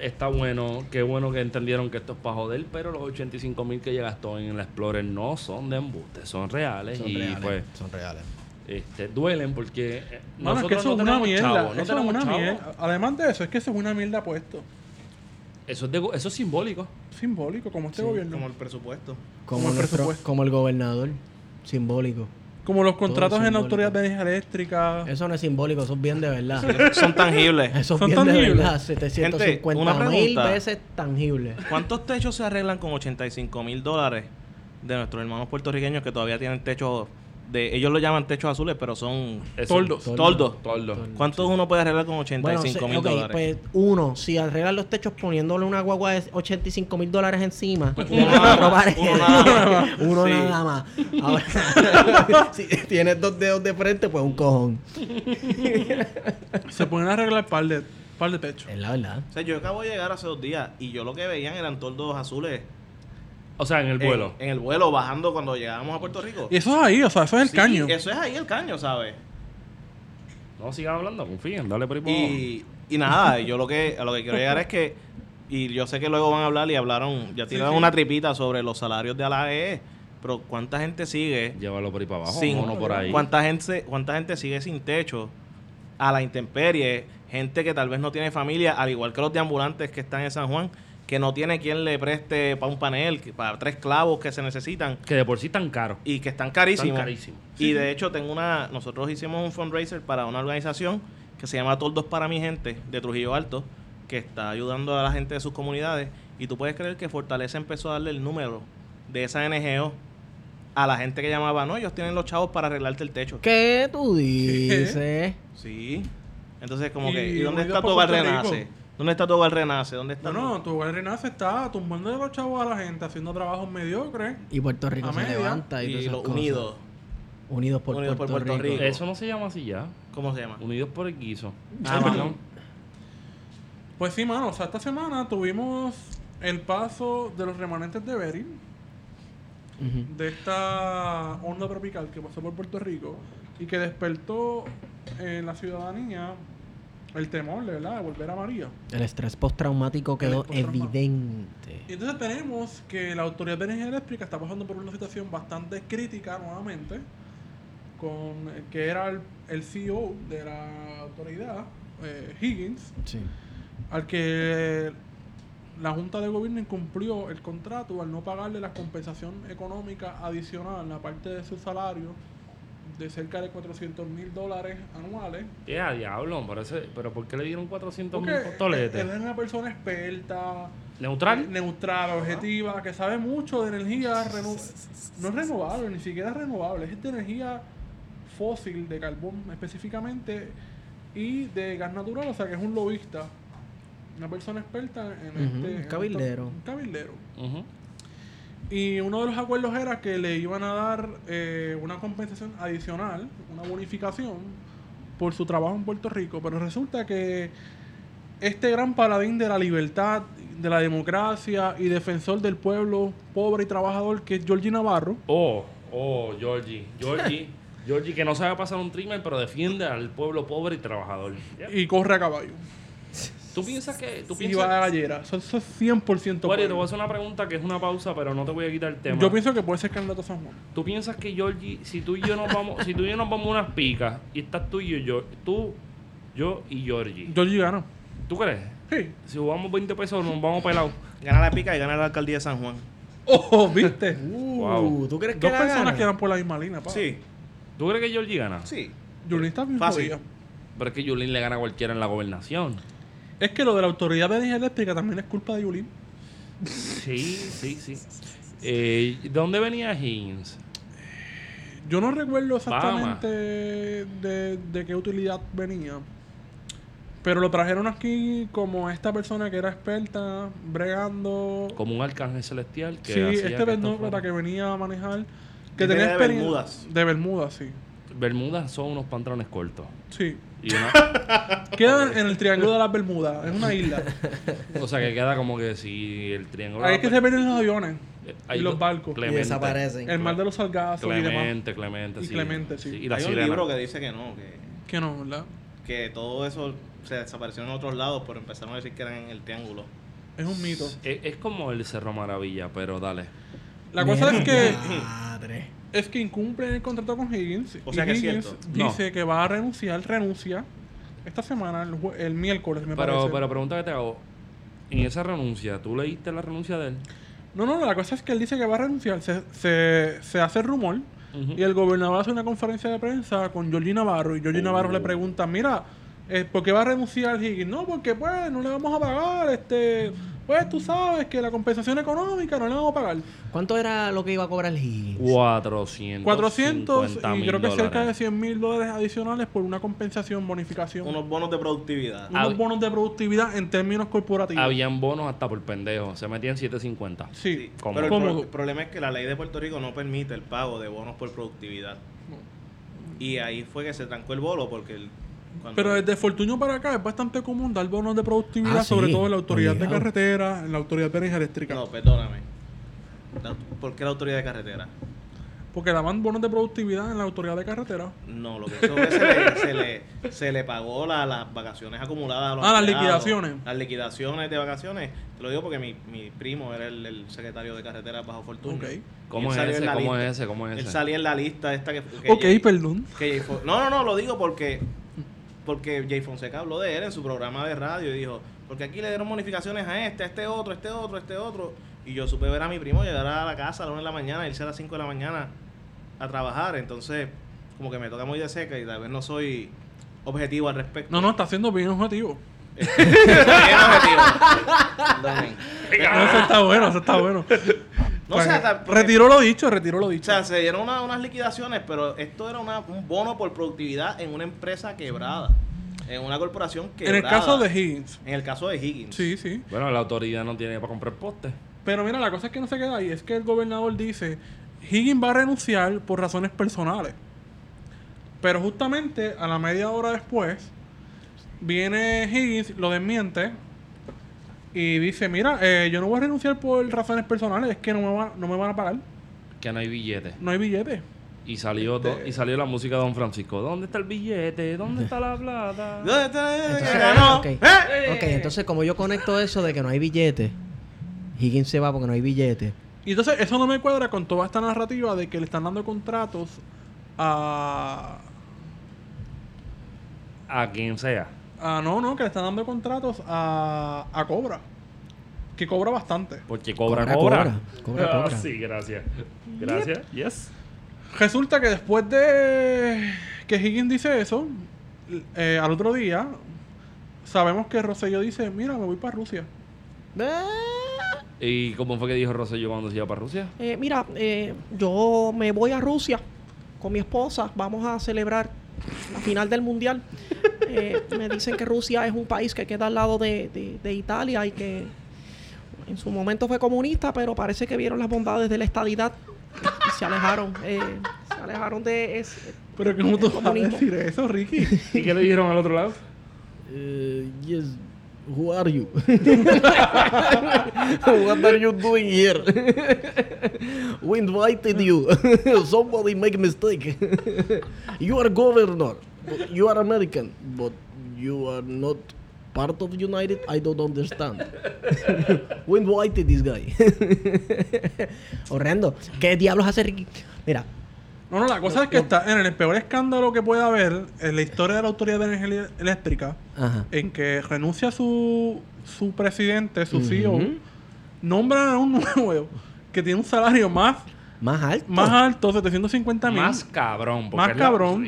Está bueno. Qué bueno que entendieron que esto es para joder. Pero los 85 mil que ella gastó en la Explorer no son de embuste, son reales. Son y reales. pues Son reales. este, duelen porque. eh, Mano, es que nosotros eso no es una mierda. chavo, no eso es una mierda. Además de eso, es que eso es una mierda puesto. Eso es, de eso es simbólico. Simbólico, como este Sí, gobierno. Como Como, el presupuesto. Como, el nuestro- presupuesto. como el gobernador. Simbólico. los contratos en la autoridad de energía eléctrica. Eso no es simbólico, eso es bien de verdad. Son tangibles. Eso es Son bien de tangibles. verdad. 750 una mil veces tangible. ¿Cuántos techos se arreglan con 85 mil dólares de nuestros hermanos puertorriqueños que todavía tienen techos de... Ellos lo llaman techos azules, pero son Toldos. toldos. Toldos. ¿Cuántos uno puede arreglar con Bueno, 85 mil dólares? pues uno, si arreglan los techos poniéndole una guagua de 85 mil dólares encima, Uno nada paredes, uno nada más. <laughs> uno Sí. nada más. Ahora, <laughs> si tienes dos dedos de frente, pues un cojón. Se pueden arreglar par de, par de techos. Es la verdad. O sea, yo acabo de llegar hace dos días y yo lo que veían eran toldos azules O sea, en el vuelo. En, el vuelo, bajando cuando llegábamos a Puerto Rico. Y eso es ahí, o sea, eso es el Sí, caño. Eso es ahí el caño, ¿sabes? No sigan hablando, confíen, dale por ahí por. Y, y nada, <laughs> yo lo que a lo que quiero llegar es que, y yo sé que luego van a hablar y hablaron, ya tiraron sí. una tripita sobre los salarios de la AE, pero ¿cuánta gente sigue Llévalo por ahí para abajo, sin, por ahí. ¿cuánta gente, cuánta gente sigue sin techo a la intemperie? Gente que tal vez no tiene familia, al igual que los deambulantes que están en San Juan, que no tiene quien le preste para un panel, que- para tres clavos que se necesitan Que de por sí tan caro. y que están carísimos. Tan carísimos. Y de hecho tengo una, nosotros hicimos un fundraiser para una organización que se llama Toldos para mi gente de Trujillo Alto, que está ayudando a la gente de sus comunidades. Y tú puedes creer que Fortaleza empezó a darle el número de esa NGO a la gente que llamaba, no, ellos tienen los chavos para arreglarte el techo. ¿Qué tú dices? Sí. Entonces como Y que, ¿y dónde está hogar Puerto renace? ¿Dónde está tu hogar renace? ¿Dónde está No, no, tu hogar Renace está tumbando de los chavos a la gente, haciendo trabajos mediocres. Y Puerto Rico A se media. levanta y, y los unidos? Unidos por, Unidos por Puerto, Puerto Rico. Rico. Eso no se llama así ya. ¿Cómo se llama? Unidos por el guiso. Ah, perdón. Pues sí, mano, o sea, esta semana tuvimos el paso de los remanentes de Beryl, de esta onda tropical que pasó por Puerto Rico y que despertó en la ciudadanía el temor, de ¿verdad?, de volver a María. El estrés postraumático quedó evidente. Y entonces tenemos que la Autoridad de Energía Eléctrica está pasando por una situación bastante crítica nuevamente, con el que era el, el CEO de la autoridad, eh, Higgins, Sí. al que la Junta de Gobierno incumplió el contrato al no pagarle la compensación económica adicional, aparte de su salario, de cerca de 400 mil dólares anuales. ¿Qué a diablo? Parece, pero ¿por qué le dieron 400 Porque mil él cotoletes? es una persona experta, ¿Neutral? eh, neutral, objetiva, que sabe mucho de energía reno- no es renovable, ni siquiera es renovable, es de energía fósil, de carbón específicamente, y de gas natural, o sea que es un lobista, una persona experta en este... un cabildero. un cabildero. Ujú. Y uno de los acuerdos era que le iban a dar eh, una compensación adicional, una bonificación, por su trabajo en Puerto Rico. Pero resulta que este gran paladín de la libertad, de la democracia y defensor del pueblo pobre y trabajador, que es Georgie Navarro, Oh, oh, Georgie. Georgie. <laughs> Georgie que no sabe pasar un trimmer, pero defiende al pueblo pobre y trabajador. Yep. y corre a caballo. ¿Tú piensas que.? ¿Tú Y va a piensas gallera. Eso, eso es 100% Wario, te voy a hacer una pregunta que es una pausa, pero no te voy a quitar el tema. Yo pienso que puede ser candidato a San Juan. ¿Tú piensas que Georgie, si tú y yo nos vamos, si tú y yo nos vamos a unas picas y estás tú y yo, yo tú, yo y Georgie, Georgie gana. ¿tú crees? Sí. Si jugamos 20 pesos nos vamos pelados. Gana la pica y gana la alcaldía de San Juan. <laughs> ¡Oh, viste! Uh, Wow. ¿Tú crees que Dos la personas gana? que van por la misma línea, pa. Sí, ¿Tú crees que Georgie gana? sí. Yulín está bien Fácil. jodida. Pero es que Yulín le gana a cualquiera en la gobernación. Es que lo de la autoridad de energía eléctrica también es culpa de Yulín. Sí, sí, sí. Eh, ¿De dónde venía Higgins? Yo no recuerdo exactamente de, de qué utilidad venía. Pero lo trajeron aquí como esta persona que era experta, bregando. Como un arcángel celestial que Sí, este fuera- que venía a manejar. Que tenía de. Bermudas. De Bermudas, sí. Bermudas son unos pantalones cortos. Sí. Y una, <laughs> Queda en el Triángulo de las Bermudas, es una isla. o sea que queda como que si el triángulo... Ahí es que se ven los aviones Eh, y los lo- barcos. Y Clemente. desaparecen. El mar de los salgazos y demás. Clemente, Clemente, Y sí. Clemente, sí. Y la Hay un libro que dice que no, que, Que no, ¿verdad? que todo eso se desapareció en otros lados, pero empezaron a decir que eran en el triángulo. Es un mito. Es, es como el Cerro Maravilla, pero dale. La cosa es que Madre. Es que incumple el contrato con Higgins. O y sea que es Higgins cierto. dice que va a renunciar, renuncia esta semana, el, el miércoles, me Pero, parece. pero pregunta que te hago. En esa renuncia, ¿tú leíste la renuncia de él? No, no, la cosa es que él dice que va a renunciar. Se, se, se hace rumor y el gobernador hace una conferencia de prensa con Georgie Navarro y Georgie Navarro Oh. le pregunta, mira, eh, ¿por qué va a renunciar Higgins? No, porque pues no le vamos a pagar, este, pues tú sabes que la compensación económica no le vamos a pagar. ¿Cuánto era lo que iba a cobrar Higgins? 400. 400 y creo que cerca de de 100 mil dólares adicionales por una compensación, bonificación. Unos bonos de productividad. unos Hab- bonos de productividad en términos corporativos. Habían bonos hasta por pendejo. Se metían 750. Sí. Sí, ¿Cómo? Pero el, pro- el problema es que la ley de Puerto Rico no permite el pago de bonos por productividad. Y ahí fue que se trancó el bolo porque el, cuando- Pero desde Fortunio para acá es bastante común dar bonos de productividad, Ah, sí, sobre todo en la autoridad obligado. de carretera, en la autoridad de energía eléctrica. No, perdóname. ¿Por qué la autoridad de carretera? Porque daban bonos de productividad en la autoridad de carretera. No, lo que hizo fue se le, se le, se le pagó la- las vacaciones acumuladas a los Ah, las liquidaciones. Las liquidaciones de vacaciones. Te lo digo porque mi, mi primo era el, el secretario de carretera bajo. Y ¿Cómo él es ese? ¿Cómo es ese? ¿Cómo es Él ese? salía en la lista esta que... que Ok, perdón. que no, no, no, lo digo porque porque Jay Fonseca habló de él en su programa de radio y dijo, porque aquí le dieron bonificaciones a este, a este otro, a este otro, a este otro. Y yo supe ver a mi primo llegar a la casa a las 1 de la mañana, irse a las 5 de la mañana a trabajar. Entonces, como que me toca muy de cerca y tal vez no soy objetivo al respecto. No, no, está siendo bien objetivo. <laughs> Bien objetivo. No, eso está bueno, eso está bueno. No, o sea, porque- retiró lo dicho, retiró lo O dicho. sea, se dieron una- unas liquidaciones, pero esto era una- un bono por productividad en una empresa quebrada. En una corporación en quebrada. el caso de Higgins. En el caso de Higgins. Sí, sí. Bueno, la autoridad no tiene para comprar postes. Pero mira, la cosa es que no se queda ahí. Es que el gobernador dice, Higgins va a renunciar por razones personales. Pero justamente a la media hora después, viene Higgins, lo desmiente Y dice, mira, eh, yo no voy a renunciar por razones personales, es que no me, va- no me van a pagar. Que no hay billete. No hay billete. Y salió, do- y salió la música de Don Francisco. ¿Dónde está el billete? ¿Dónde está la plata? <laughs> ¿Dónde está el Entonces, ok. ¿Eh? Ok, entonces como yo conecto eso de que no hay billete, Higgins se va porque no hay billete. Y entonces eso no me cuadra con toda esta narrativa de que le están dando contratos a... A quien sea. A no, no, que le están dando contratos a, a Cobra. Que cobra bastante. Porque cobra, Cobra, cobra. cobra. Cobra, Ah, sí, gracias. Gracias. Yes. Resulta que después de que Higgins dice eso, eh, al otro día, sabemos que Rosselló dice, mira, me voy para Rusia. ¿Y cómo fue que dijo Rosselló cuando se iba para Rusia? Eh, mira, eh, yo me voy a Rusia con mi esposa. Vamos a celebrar la final del mundial. Eh, me dicen que Rusia es un país que queda al lado de, de- de Italia y que en su momento fue comunista, pero parece que vieron las bondades de la estadidad y se alejaron. eh, se alejaron de ese. Pero ¿cómo tú vas a Comunismo. decir eso, Ricky? ¿Y qué le dijeron al otro lado? Uh, yes. Who are you? <laughs> What are you doing here? We invited you. <laughs> Somebody make mistake. you are governor. But You are American, but you are not part of United. I don't understand. <laughs> We invited this guy. <laughs> Horrendo. ¿Qué diablos hace Ricky? Mira, No, no, la cosa es que está en el peor escándalo que puede haber en la historia de la Autoridad de Energía Eléctrica, ajá. en que renuncia su, su presidente, su CEO, nombran a un <laughs> nuevo que tiene un salario más, Más alto. más alto, 750 mil. Más cabrón. porque Más cabrón.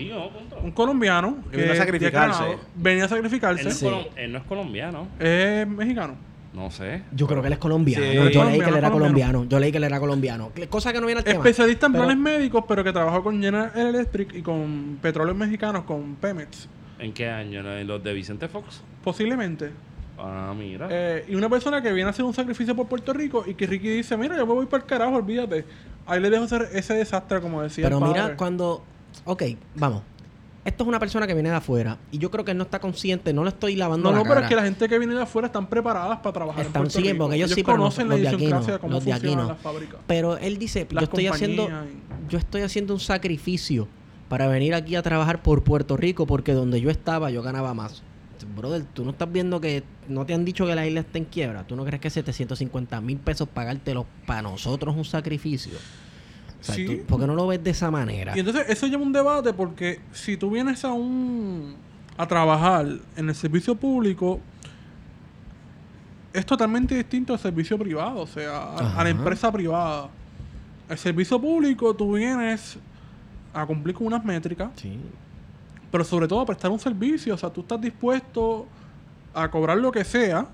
Un colombiano Que vino a sacrificarse. venía a Él no, sacrificarse. Sí. él no es colombiano. Es mexicano. No sé. Yo creo que él es colombiano. Sí. Yo leí que él era colombiano. colombiano. Yo leí que él era colombiano. Cosa que no viene al tema. Especialista en Pero- planes médicos, pero que trabajó con General Electric y con petróleos mexicanos, con Pemex. ¿En qué año? ¿En los de Vicente Fox? Posiblemente. Ah, mira. Eh, y una persona que viene a hacer un sacrificio por Puerto Rico y que Ricky dice, mira, yo me voy para el carajo, olvídate. Ahí le dejo hacer ese desastre, como decía Pero el mira, cuando. Ok, vamos. Esto es una persona que viene de afuera. Y yo creo que él no está consciente. No le estoy lavando No, la no, pero es que la gente que viene de afuera están preparadas para trabajar Están- en Puerto sí, Rico. porque ellos sí, pero no- conocen la los de aquí no, idiosincrasia, cómo los de aquí funcionan no. las fábricas. Pero él dice, yo estoy haciendo. Yo estoy haciendo un sacrificio para venir aquí a trabajar por Puerto Rico porque donde yo estaba yo ganaba más. Brother, tú no estás viendo que no te han dicho que la isla está en quiebra. ¿Tú no crees que 750 mil pesos pagártelo para nosotros es un sacrificio? O sea, Sí. tú- ¿Por qué no lo ves de esa manera? Y entonces eso lleva un debate porque si tú vienes a un a trabajar en el servicio público es totalmente distinto al servicio privado, o sea, a, la empresa privada. El servicio público tú vienes a cumplir con unas métricas, Sí. Pero sobre todo a prestar un servicio, o sea, tú estás dispuesto a cobrar lo que sea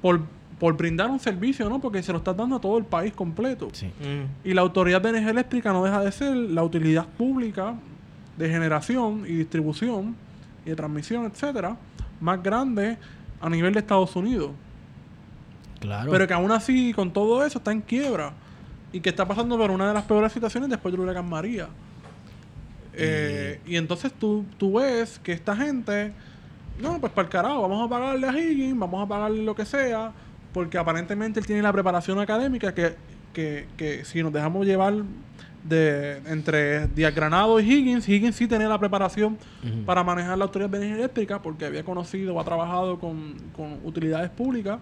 por, por brindar un servicio, ¿no? Porque se lo estás dando a todo el país completo. Sí. Mm. Y la Autoridad de Energía Eléctrica no deja de ser la utilidad pública de generación y distribución y de transmisión, etcétera, más grande a nivel de Estados Unidos. Claro. Pero que aún así, con todo eso, está en quiebra. Y que está pasando por una de las peores situaciones después del huracán María. Eh, y entonces tú, tú ves que esta gente, no, pues para el carajo, vamos a pagarle a Higgins, vamos a pagarle lo que sea, porque aparentemente él tiene la preparación académica que, que, que si nos dejamos llevar de entre Díaz Granado y Higgins, Higgins sí tenía la preparación para manejar la autoridad de energía eléctrica porque había conocido o ha trabajado con, con utilidades públicas.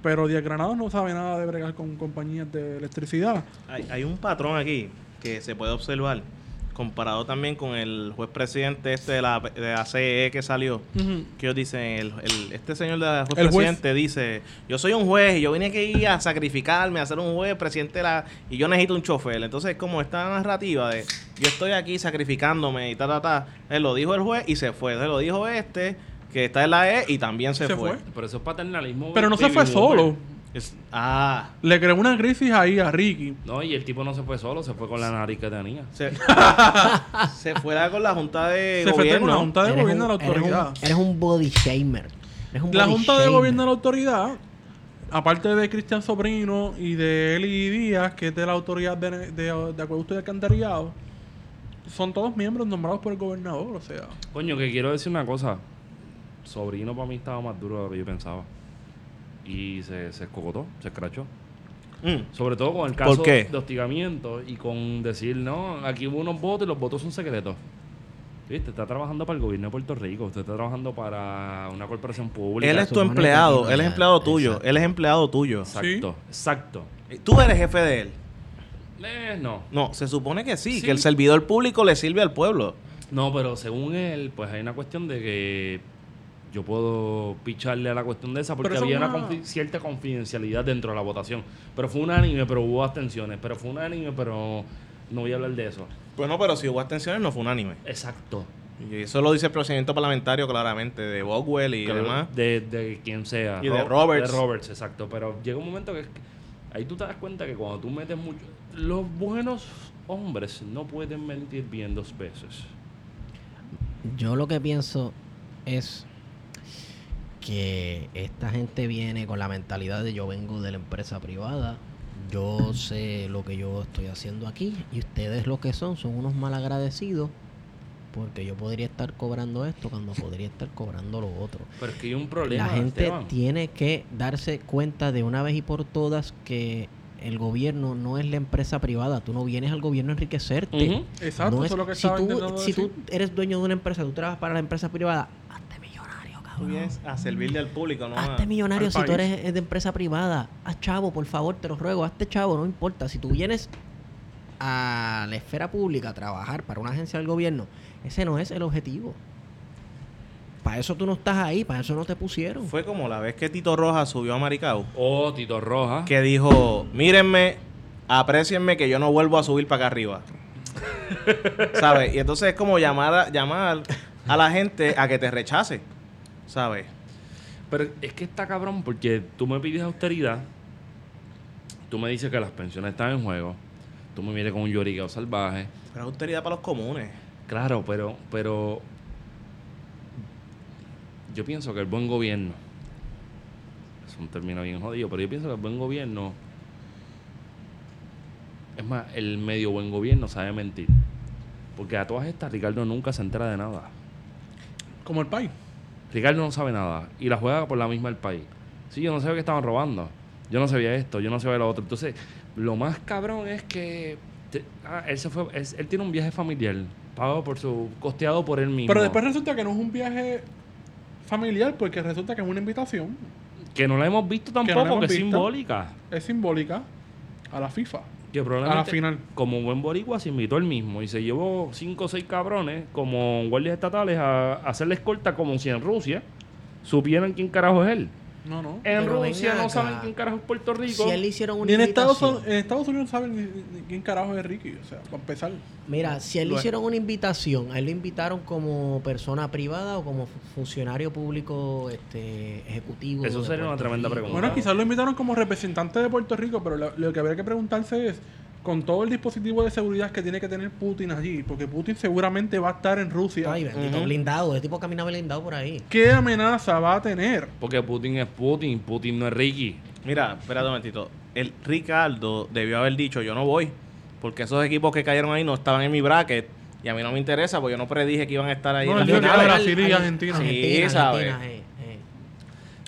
Pero Díaz Granados no sabe nada de bregar con compañías de electricidad. Hay, hay un patrón aquí que se puede observar, comparado también con el juez presidente este de la, de la CE que salió. Que ellos dicen, el, el- este señor de la juez El juez. presidente dice, yo soy un juez y yo vine aquí a sacrificarme, a ser un juez, presidente de la... Y yo necesito un chofer. Entonces, como esta narrativa de, yo estoy aquí sacrificándome y ta, ta, ta, él lo dijo el juez y se fue. Entonces lo dijo este, que está en la E y también se, Se fue. fue. Pero eso es paternalismo. Pero no se fue solo. Es- ah, Le creó una crisis ahí a Ricky. No, y el tipo no se fue solo, se fue con la nariz que tenía. se, <laughs> se fuera con la Junta de Se fue Gobierno. con la Junta de Eres Gobierno de la un- eres un- autoridad. Eres un, body shamer. Eres un La body Junta de. Gobierno de la autoridad, aparte de Cristian Sobrino y de Eli Díaz, que es de la autoridad de, de, de acueducto y alcantarillado, son todos miembros nombrados por el gobernador, o sea. Coño, que quiero decir una cosa. sobrino para mí estaba más duro de lo que yo pensaba. Y se, se escogotó, se escrachó. Mm. Sobre todo con el ¿Por caso qué? de hostigamiento y con decir, no, aquí hubo unos votos y los votos son secretos. ¿Viste? Está trabajando para el gobierno de Puerto Rico, usted está trabajando para una corporación pública. Él es tu empleado, él es empleado tuyo, Exacto. él es empleado tuyo. Exacto, exacto. Tú eres jefe de él. Eh, no. No, se supone que sí, Sí. que el servidor público le sirve al pueblo. No, pero según él, pues hay una cuestión de que yo puedo picharle a la cuestión de esa porque había una una- confi- cierta confidencialidad dentro de la votación. Pero fue unánime, pero hubo abstenciones. Pero fue unánime, pero no voy a hablar de eso. Bueno, pero si hubo abstenciones no fue unánime. Exacto. Y eso lo dice el procedimiento parlamentario claramente, de Bogwell y demás. De, de quien sea. Y de Ro- Roberts. De Roberts, exacto. Pero llega un momento que es que ahí tú te das cuenta que cuando tú metes mucho... Los buenos hombres no pueden mentir bien dos veces. Yo lo que pienso es que esta gente viene con la mentalidad de yo vengo de la empresa privada, yo sé lo que yo estoy haciendo aquí y ustedes lo que son son unos malagradecidos porque yo podría estar cobrando esto cuando podría estar cobrando lo otro. Pero es que hay un problema, La gente Esteban. tiene que darse cuenta de una vez y por todas que el gobierno no es la empresa privada. Tú no vienes al gobierno a enriquecerte. Exacto, No eso es lo que si tú, si tú eres dueño de una empresa, tú trabajas para la empresa privada, Tú vienes a servirle al público, ¿no? a- Hazte millonario al si tú eres eh, de empresa privada. Haz chavo, por favor, te lo ruego. Hazte chavo, no importa. Si tú vienes a la esfera pública a trabajar para una agencia del gobierno, ese no es el objetivo. Para eso tú no estás ahí, para eso no te pusieron. Fue como la vez que Tito Rojas subió a Maricao, Oh, Tito Roja. que dijo, mírenme, aprecienme que yo no vuelvo a subir para acá arriba. <laughs> ¿Sabes? Y entonces es como llamar a, llamar a la gente a que te rechace. ¿Sabes? Pero es que está cabrón porque tú me pides austeridad, tú me dices que las pensiones están en juego, tú me vienes con un lloriqueo salvaje. Pero es austeridad para los comunes. Claro, pero, pero yo pienso que el buen gobierno, es un término bien jodido, pero yo pienso que el buen gobierno, es más, el medio buen gobierno sabe mentir. Porque a todas estas Ricardo nunca se entera de nada. Como el país. Ricardo no sabe nada y la juega por la misma el país. Sí, yo no sabía que estaban robando. Yo no sabía esto, yo no sabía lo otro. Entonces, lo más cabrón es que te- ah, él se fue, él tiene un viaje familiar pagado por su costeado por él mismo. Pero después resulta que no es un viaje familiar porque resulta que es una invitación. que no la hemos visto tampoco, que, hemos es visto. simbólica. Es simbólica a la FIFA. Que probablemente A la final. como buen boricua se invitó él mismo y se llevó cinco o seis cabrones como guardias estatales a, a hacerle escolta como si en Rusia supieran quién carajo es él. No, no. En Pero Rusia no acá. saben quién carajo es Puerto Rico. Si a él le hicieron una Ni en Estados, en Estados Unidos saben ni, ni quién carajo es Ricky. O sea, para empezar. Mira, si a él le es. hicieron una invitación, a él lo invitaron como persona privada o como fu- funcionario público este, ejecutivo. Eso sería una tremenda Rico. pregunta. Bueno, quizás lo invitaron como representante de Puerto Rico, pero lo, lo que habría que preguntarse es, con todo el dispositivo de seguridad que tiene que tener Putin allí, porque Putin seguramente va a estar en Rusia, Ay, bendito, blindado. El tipo camina blindado por ahí. ¿qué amenaza va a tener? Porque Putin es Putin, Putin no es Ricky. Mira, espérate un momentito. El Ricardo debió haber dicho, yo no voy. Porque esos equipos que cayeron ahí no estaban en mi bracket. Y a mí no me interesa, porque yo no predije que iban a estar ahí No, en era Brasil y Argentina. Sí, sabe. Argentina, eh, eh.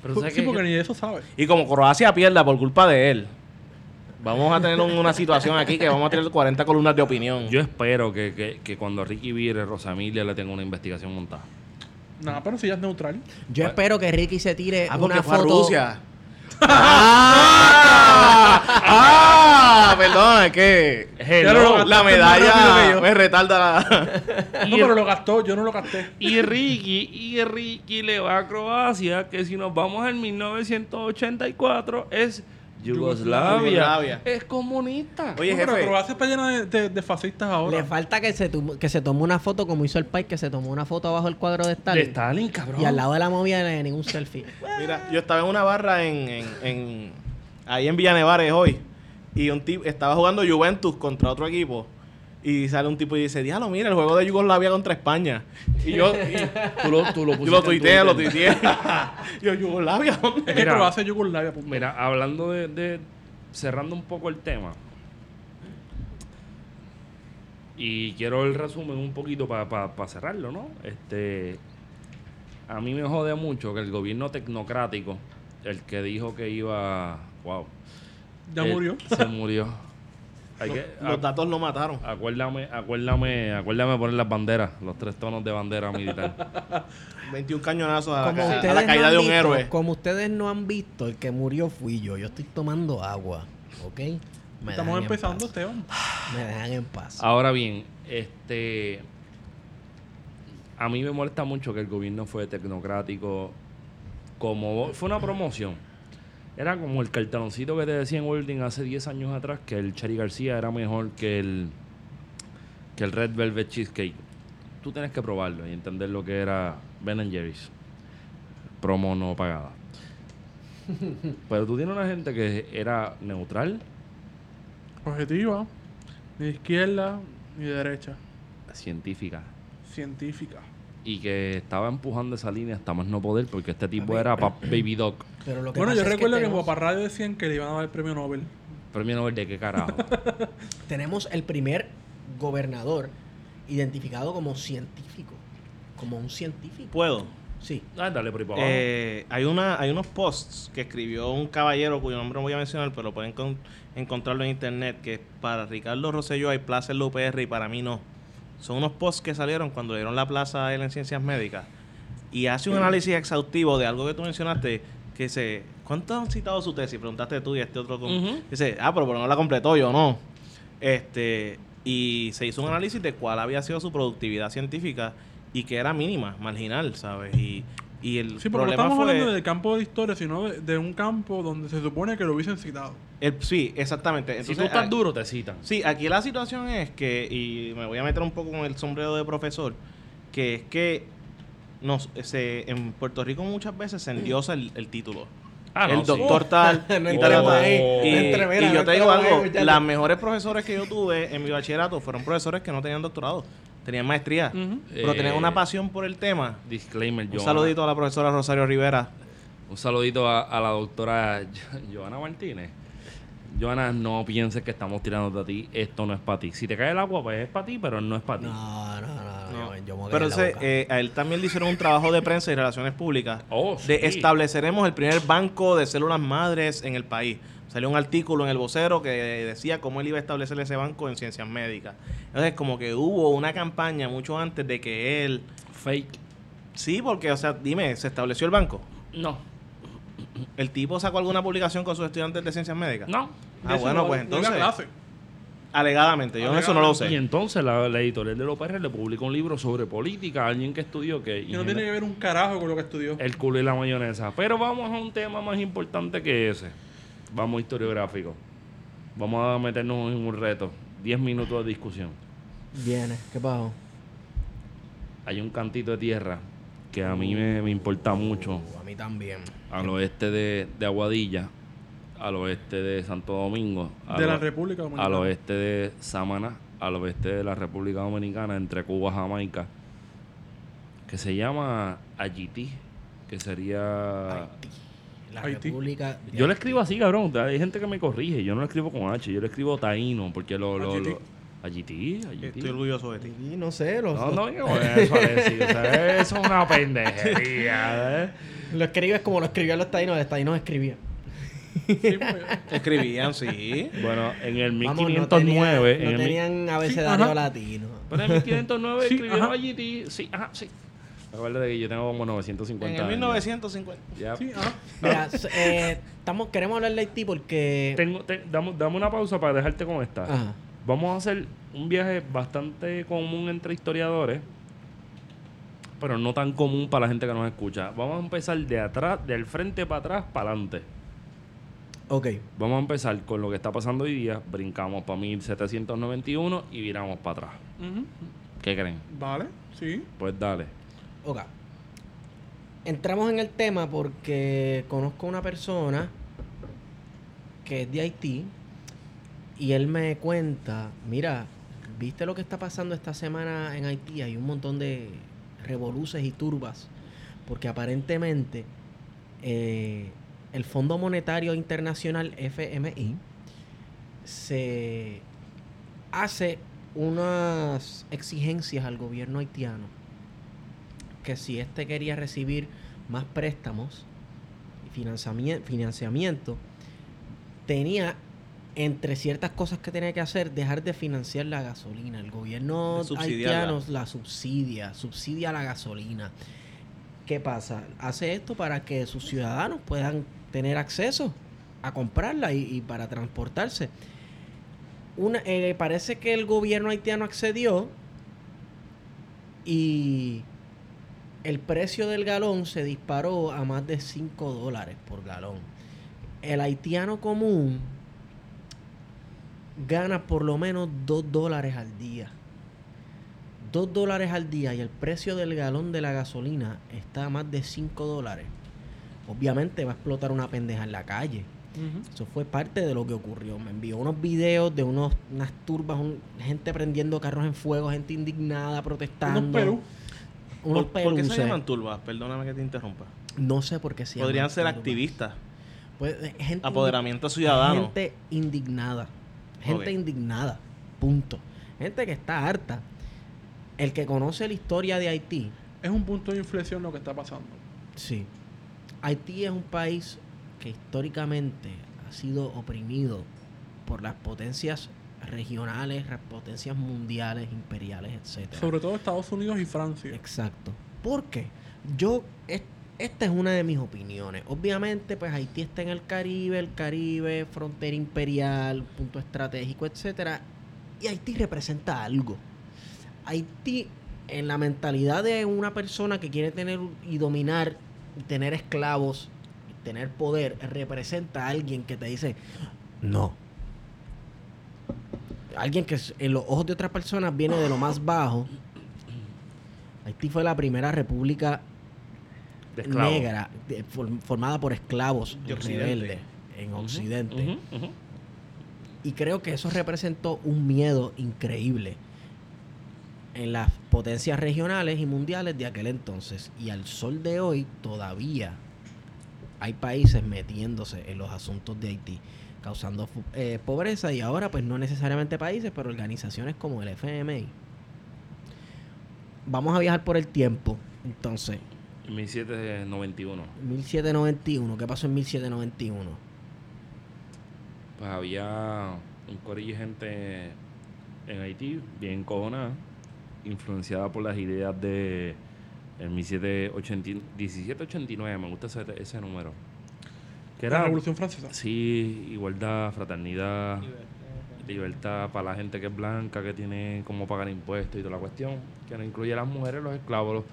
Pero ¿sabes sí, porque Yo- ni eso sabe. Y como Croacia pierda por culpa de él, vamos a tener un- una situación aquí que vamos a tener 40 columnas de opinión. Yo espero que, que, que cuando Ricky vire, Rosamilia le tenga una investigación montada. Nada, pero si ya es neutral. Yo espero que Ricky se tire ah, una fue a foto. Rusia. <laughs> ¡Ah! ¡Ah! Perdón, es que Hello. la medalla me retarda la... No, pero lo gastó, yo no lo gasté. Y Ricky, y Ricky le va a Croacia, que si nos vamos al 1984 es Yugoslavia. Yugoslavia. Es comunista. Oye, No, pero jefe. Croacia está llena de, de- de fascistas ahora. Le falta que se, tumo- que se tome una foto como hizo el país, que se tomó una foto abajo del cuadro de de Stalin. Stalin, cabrón. Y al lado de la movida de ningún selfie. Mira, yo estaba en una barra en, en, en- ahí en Villanevares hoy y un tipo estaba jugando Juventus contra otro equipo y sale un tipo y dice, diablo, mira, el juego de Yugoslavia contra España. Y yo, y- Tú lo, tú lo <laughs> yo pusiste lo en tuiteé, lo tuiteé. <laughs> yo, ¿Yugoslavia dónde? Es que Mira. Croacia es Yugoslavia. punto. Mira, hablando de, de- cerrando un poco el tema. Y quiero el resumen un poquito para cerrarlo, ¿no? Este a mí me jode mucho que el gobierno tecnocrático, el que dijo que iba. Wow. Ya eh, murió. Se murió. <laughs> Hay Los, que, los datos lo mataron. acuérdame, acuérdame, acuérdame poner las banderas, los tres tonos de bandera militar. <laughs> 21 cañonazos a la, a caída de un visto- héroe. Como ustedes no han visto, el que murió fui yo. Yo estoy tomando agua, ¿ok? Me Estamos empezando. Esteban. <sighs> Me dejan en paz. Ahora bien, este. A mí me molesta mucho que el gobierno fue tecnocrático. Como fue una promoción. Era como el cartaloncito que te decía en Welding hace 10 años atrás que el Cherry García era mejor que el que el Red Velvet Cheesecake. Tú tienes que probarlo y entender lo que era Ben Jerry's. Promo no pagada. <laughs> Pero tú tienes una gente que era neutral, Objetiva. Ni de izquierda ni de derecha. científica, Científica. Y que estaba empujando esa línea hasta más no poder porque este tipo era pa- Baby Doc. Pero lo que Bueno, pasa yo es recuerdo que, en tenemos, Guapa Radio decían que le iban a dar el premio Nobel. Premio Nobel de qué carajo. <laughs> tenemos el primer gobernador identificado como científico. Como un científico. ¿Puedo? Sí. Ah, dale por ahí para abajo. Eh, hay, una, hay unos posts que escribió un caballero cuyo nombre no voy a mencionar, pero pueden con- encontrarlo en internet, que para Ricardo Rosselló hay la UPR y para mí no. Son unos posts que salieron cuando le dieron la plaza a él en Ciencias Médicas. Y hace un análisis exhaustivo de algo que tú mencionaste, que se... ¿Cuánto han citado su tesis? Preguntaste tú y este otro... con- Ujú. Dice, ah, pero, pero no la completó yo, no. Este, y se hizo un análisis de cuál había sido su productividad científica y que era mínima, marginal, ¿sabes? Y, y el Sí, pero no estamos fue... hablando del campo de historia, sino de, de un campo donde se supone que lo hubiesen citado. el- sí, exactamente. si Entonces, tú estás duro, te citan. Sí, aquí la situación es que, y me voy a meter un poco con el sombrero de profesor, que es que nos, se, en Puerto Rico muchas veces se endiosa el, el título. Ah, no, el sí. doctor tal, <laughs> No y entremos tal, y tal. ahí, Y, no entremos, mira, y yo te digo ahí, algo, las mejores profesores que yo tuve en mi bachillerato fueron profesores que no tenían doctorado, tenían maestría, pero Eh, tenían una pasión por el tema. Disclaimer, Un saludito a la profesora Rosario Rivera. Un saludito a, a la doctora Joana Martínez. Joana, no pienses que estamos tirando a ti. Esto no es para ti. Si te cae el agua, pues es para ti, pero no es para ti. No, no, no. No. Yo, yo me voy a Pero entonces, eh, a él también le hicieron un trabajo de prensa y relaciones públicas Oh, de sí. estableceremos el primer banco de células madres en el país. Salió un artículo en el vocero que decía cómo él iba a establecer ese banco en ciencias médicas. Entonces, como que hubo una campaña mucho antes de que él... Fake. Sí, porque, o sea, dime, ¿se estableció el banco? No. ¿El tipo sacó alguna publicación con sus estudiantes de ciencias médicas? No. Ah, bueno, pues No entonces... clase. Alegadamente, yo eso no lo Y sé. entonces la, la editorial de López le publicó un libro sobre política a alguien que estudió que... Y no tiene que ver un carajo con lo que estudió. El culo y la mayonesa. Pero vamos a un tema más importante que ese. Vamos historiográfico. Vamos a meternos en un reto. 10 minutos de discusión. Viene, ¿qué pasó? Hay un cantito de tierra que a mí me, me importa mucho Uh, a mí también. al oeste de, de Aguadilla, al oeste de Santo Domingo, al, De la República al Dominicana. oeste de Samaná, al oeste de la República Dominicana, entre Cuba y Jamaica, que se llama Haití, que sería... Haití. La Haití. República. de Yo le escribo así, cabrón. Hay gente que me corrige. Yo no lo escribo con H, yo le escribo taíno, porque lo... lo, lo Haití. Estoy orgulloso de ti. No sé, lo, No, no con eso, Alexis. O sea, eso es una pendejería, ¿eh? lo escribes como lo escribían los taínos, los taínos escribían. Sí, pues, <laughs> Escribían, sí. Bueno, en el Vamos, 1509... no en tenían, el no mi- tenían abecedario ajá. latino. Pero en 1509 Sí, escribieron ajá. Haití. Sí, ajá, sí. Acuérdate que yo tengo como 950 En el años. 1950. Ya. sí, ajá. Mira, eh, estamos, queremos hablar de Haití porque... Tengo, te- dame, dame una pausa para dejarte con esta. Ajá. Vamos a hacer un viaje bastante común entre historiadores, pero no tan común para la gente que nos escucha. Vamos a empezar de atrás, del frente para atrás, para adelante. Ok. Vamos a empezar con lo que está pasando hoy día, brincamos para 1791 y viramos para atrás. ¿Qué creen? Vale, sí. Pues dale. Ok. Entramos en el tema porque conozco una persona que es de Haití y él me cuenta, mira, ¿viste lo que está pasando esta semana en Haití? Hay un montón de revoluces y turbas porque aparentemente eh, el Fondo Monetario Internacional FMI se hace unas exigencias al gobierno haitiano que si este quería recibir más préstamos y financiamiento, financiamiento tenía entre ciertas cosas que tenía que hacer, dejar de financiar la gasolina. El gobierno haitiano la subsidia, subsidia la gasolina. ¿Qué pasa? Hace esto para que sus ciudadanos puedan tener acceso a comprarla y, y para transportarse. Una, eh, parece que el gobierno haitiano accedió y el precio del galón se disparó a más de 5 dólares por galón. El haitiano común gana por lo menos 2 dólares al día. 2 dólares al día y el precio del galón de la gasolina está a más de 5 dólares. Obviamente va a explotar una pendeja en la calle. Eso fue parte de lo que ocurrió. Me envió unos videos de unos, unas turbas, un- gente prendiendo carros en fuego, gente indignada, protestando. Unos Perú. Unos ¿Por, por qué se llaman turbas? Perdóname que te interrumpa. No sé por qué se Podrían llaman ser turbas. activistas. Pues, eh, gente Apoderamiento ciudadano. Gente indignada. Gente indignada. Punto. Gente que está harta. El que conoce la historia de Haití, Es un punto de inflexión lo que está pasando. sí. Haití es un país que históricamente ha sido oprimido por las potencias regionales, potencias mundiales, imperiales, etcétera. Sobre todo Estados Unidos y Francia. Exacto. ¿Por qué? Yo, es- esta es una de mis opiniones. Obviamente, pues Haití está en el Caribe, el Caribe, frontera imperial, punto estratégico, etcétera. Y Haití representa algo. Haití, en la mentalidad de una persona que quiere tener y dominar, tener esclavos, y tener poder, representa a alguien que te dice, no. Alguien que en los ojos de otras personas viene de lo más bajo. Haití fue la primera república De negra de- formada por esclavos Occidente. rebeldes en Occidente. Y creo que eso representó un miedo increíble en las potencias regionales y mundiales de aquel entonces. Y al sol de hoy todavía hay países metiéndose en los asuntos de Haití, causando eh, pobreza y ahora pues no necesariamente países, pero organizaciones como el FMI. Vamos a viajar por el tiempo. Entonces, En 1791. 1791, ¿qué pasó en 1791? Pues había un corillo de gente en Haití, bien cojonada, influenciada por las ideas de el 1780 1789, me gusta ese, ese número. Que La era, Revolución Francesa. sí, igualdad, fraternidad, libertad para la gente que es blanca, que tiene cómo pagar impuestos y toda la cuestión, que no incluye a las mujeres, los esclavos, los,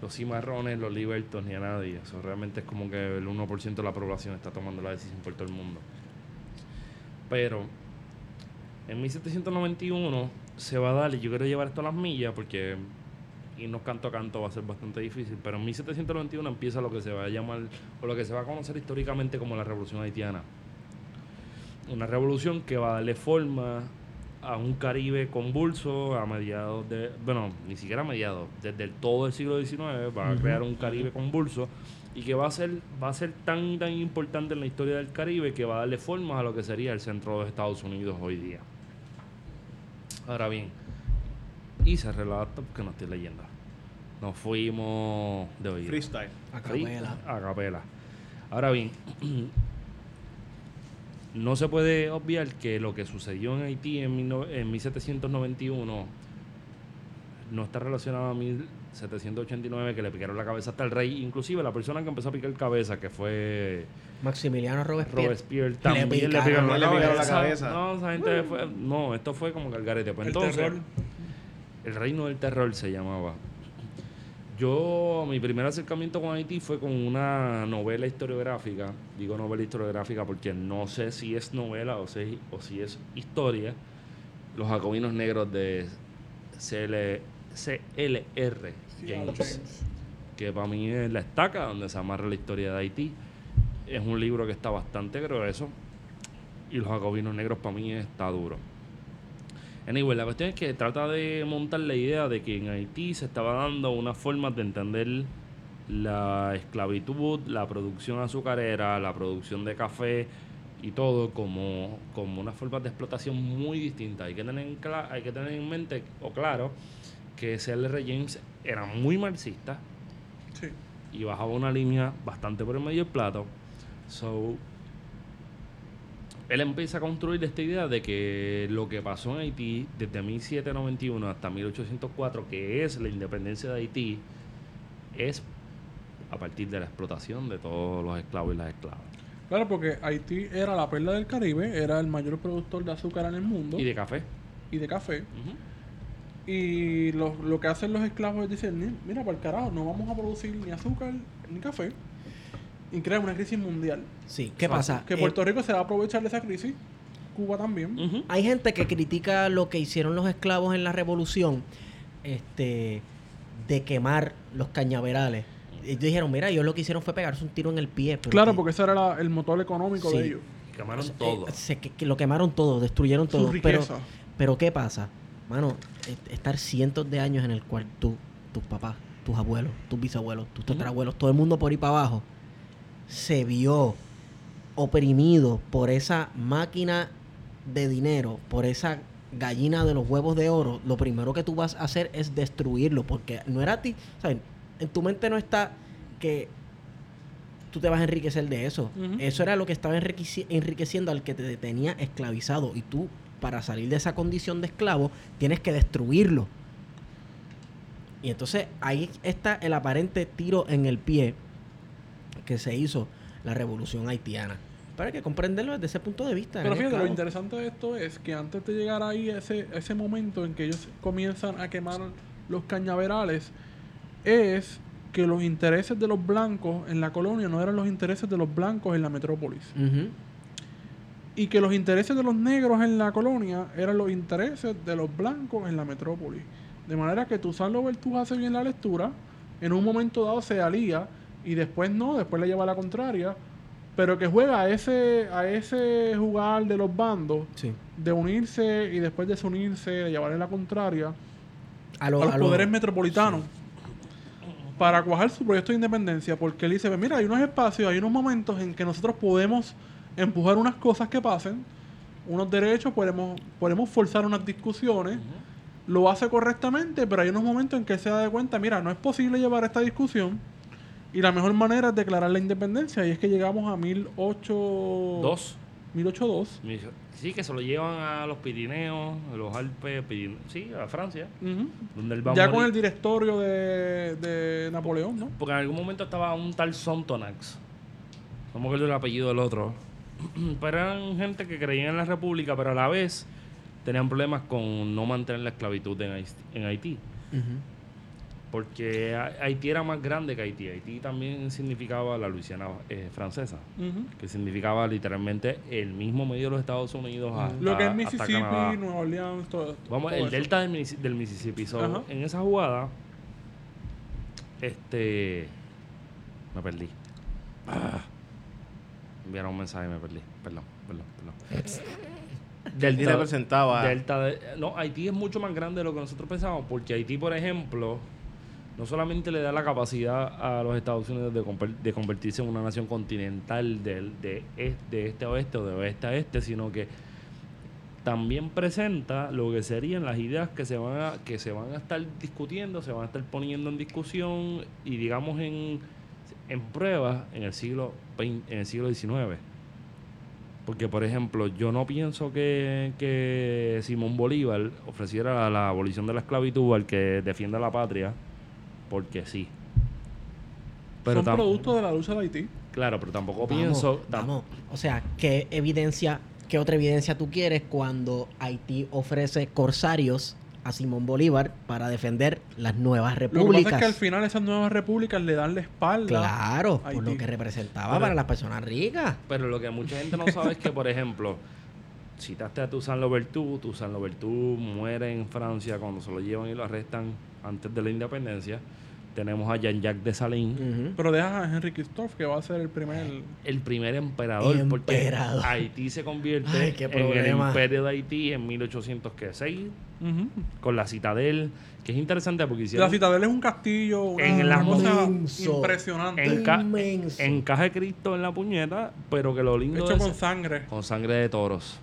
los cimarrones, los libertos, ni a nadie. Eso realmente es como que el 1% de la población está tomando la decisión por todo el mundo. Pero en 1791 se va a dar, y yo quiero llevar esto a las millas porque irnos canto a canto va a ser bastante difícil, pero en 1791 empieza lo que se va a llamar, o lo que se va a conocer históricamente como la Revolución Haitiana. Una revolución que va a darle forma a un Caribe convulso a mediados de, bueno, ni siquiera a mediados, desde el todo el siglo XIX va a crear un Caribe convulso y que va a ser va a ser tan tan importante en la historia del Caribe que va a darle forma a lo que sería el centro de Estados Unidos hoy día. Ahora bien, y se relata porque no estoy leyendo. Nos fuimos de oído. Freestyle. A capela. a capela. Ahora bien, <clears throat> no se puede obviar que lo que sucedió en Haití en, mil no- en 1791 no está relacionado a 1789 que le picaron la cabeza hasta el rey. Inclusive la persona que empezó a picar cabeza, que fue Maximiliano Robespierre. Robespierre, también le picaron picaron, la la, cabeza. cabeza. la cabeza. No, esa gente fue... No, esto fue como que garete. Pues El entonces, terror. el reino del terror se llamaba. Yo, mi primer acercamiento con Haití fue con una novela historiográfica. Digo novela historiográfica porque no sé si es novela o si, o si es historia. Los jacobinos negros de CL, CLR James. Que para mí es la estaca donde se amarra la historia de Haití. Es un libro que está bastante grueso. Y los jacobinos negros para mí está duro. Anyway, la cuestión es que trata de montar la idea de que en Haití se estaba dando una forma de entender la esclavitud, la producción azucarera, la producción de café y todo como, como una forma de explotación muy distinta. Hay que tener en, hay que tener en mente o claro que C.L.R. James era muy marxista Sí. y bajaba una línea bastante por el medio del plato. So, él empieza a construir esta idea de que lo que pasó en Haití desde 1791 hasta 1804, que es la independencia de Haití, es a partir de la explotación de todos los esclavos y las esclavas. Claro, porque Haití era la perla del Caribe, era el mayor productor de azúcar en el mundo Y de café. y de café. Y lo, lo que hacen los esclavos es decir, "Ni- mira, para el carajo, no vamos a producir ni azúcar ni café. Y crean una crisis mundial. Sí, ¿qué pasa? Que Eh, Puerto Rico se va a aprovechar de esa crisis. Cuba también. Hay gente que critica lo que hicieron los esclavos en la revolución, este, de quemar los cañaverales. Ellos dijeron, mira, ellos lo que hicieron fue pegarse un tiro en el pie. Claro, que- porque ese era la- el motor económico Sí. de ellos. Quemaron eh, todo. se- que, que lo quemaron todo, destruyeron todo. Su Pero, riqueza. pero ¿qué pasa? Mano, est- estar cientos de años en el cual tú, tus papás, tus abuelos, tus bisabuelos, tus tatarabuelos, todo el mundo por ahí para abajo, se vio oprimido por esa máquina de dinero, por esa gallina de los huevos de oro, lo primero que tú vas a hacer es destruirlo, porque no era a ti. En tu mente no está que tú te vas a enriquecer de eso. Eso era lo que estaba enriqueci- enriqueciendo al que te tenía esclavizado. Y tú, para salir de esa condición de esclavo, tienes que destruirlo. Y entonces ahí está el aparente tiro en el pie que se hizo la revolución haitiana. Hay que comprenderlo desde ese punto de vista. Pero fíjate, lo interesante de esto es que antes de llegar ahí, ese, ese momento en que ellos comienzan a quemar los cañaverales, es que los intereses de los blancos en la colonia no eran los intereses de los blancos en la metrópolis. Y que los intereses de los negros en la colonia eran los intereses de los blancos en la metrópolis. De manera que tu San tú hace bien la lectura, en un momento dado se alía y después no, después le lleva a la contraria, pero que juega a ese, a ese jugar de los bandos, Sí. de unirse y después desunirse, de llevarle la contraria A, lo- a los a lo- poderes metropolitanos para cuajar su proyecto de independencia, porque él dice, mira, hay unos espacios, hay unos momentos en que nosotros podemos empujar unas cosas que pasen, unos derechos, podemos, podemos forzar unas discusiones, lo hace correctamente, pero hay unos momentos en que él se da de cuenta, mira, no es posible llevar esta discusión y la mejor manera es declarar la independencia y es que llegamos a 1802. Dos. 1802. Me dice, Sí, que se lo llevan a los Pirineos, a los Alpes, Pirin- sí, a Francia, donde él va Ya con el directorio de, de Napoleón, ¿no? Porque en algún momento estaba un tal Sontonax. No me acuerdo el apellido del otro. <clears throat> Pero eran gente que creían en la República, pero a la vez tenían problemas con no mantener la esclavitud en Haití. En Haití. Porque Ha- Haití era más grande que Haití. Haití también significaba la Luisiana eh, francesa. Que significaba literalmente el mismo medio de los Estados Unidos hasta, Lo que es Mississippi. Nueva Orleans, todo esto. Vamos, todo el eso. delta del, del Mississippi. So, en esa jugada, este. Me perdí. Ah. enviaron un mensaje y me perdí. Perdón, perdón, perdón. <laughs> Y representaba. Delta de- no, Haití es mucho más grande de lo que nosotros pensamos, porque Haití, por ejemplo, no solamente le da la capacidad a los Estados Unidos de, conver- de convertirse en una nación continental de, de este a oeste o de oeste a este, sino que también presenta lo que serían las ideas que se van a, que se van a estar discutiendo, se van a estar poniendo en discusión y digamos en, en prueba en el siglo en el siglo XIX. Porque, por ejemplo, yo no pienso que, que Simón Bolívar ofreciera la abolición de la esclavitud al que defienda la patria, porque sí. Pero Son productos de la lucha de Haití. Claro, pero tampoco Vamos, pienso. tam- vamos. O sea, ¿qué evidencia, qué otra evidencia tú quieres cuando Haití ofrece corsarios a Simón Bolívar para defender las nuevas Lo que pasa repúblicas? es que al final esas nuevas repúblicas le dan la espalda. Claro, por Haití. lo que representaba Pero- para las personas ricas. Pero lo que mucha gente no sabe es que, por ejemplo, citaste a Toussaint Louverture, Toussaint Louverture muere en Francia cuando se lo llevan y lo arrestan antes de la independencia. Tenemos a Jean-Jacques Dessalines, Ujú. Pero dejas a Henry Christophe, que va a ser el primer. el primer emperador, porque Emperador. Haití se convierte Ay, en el imperio de Haití en 1806 Ujú. con la citadel, que es interesante porque hicieron La Citadel es un castillo, una, En una la- cosa Inmenso. impresionante. en ca- Inmenso. encaje Cristo en la puñeta, pero que lo lindo hecho de con sangre. con sangre de toros.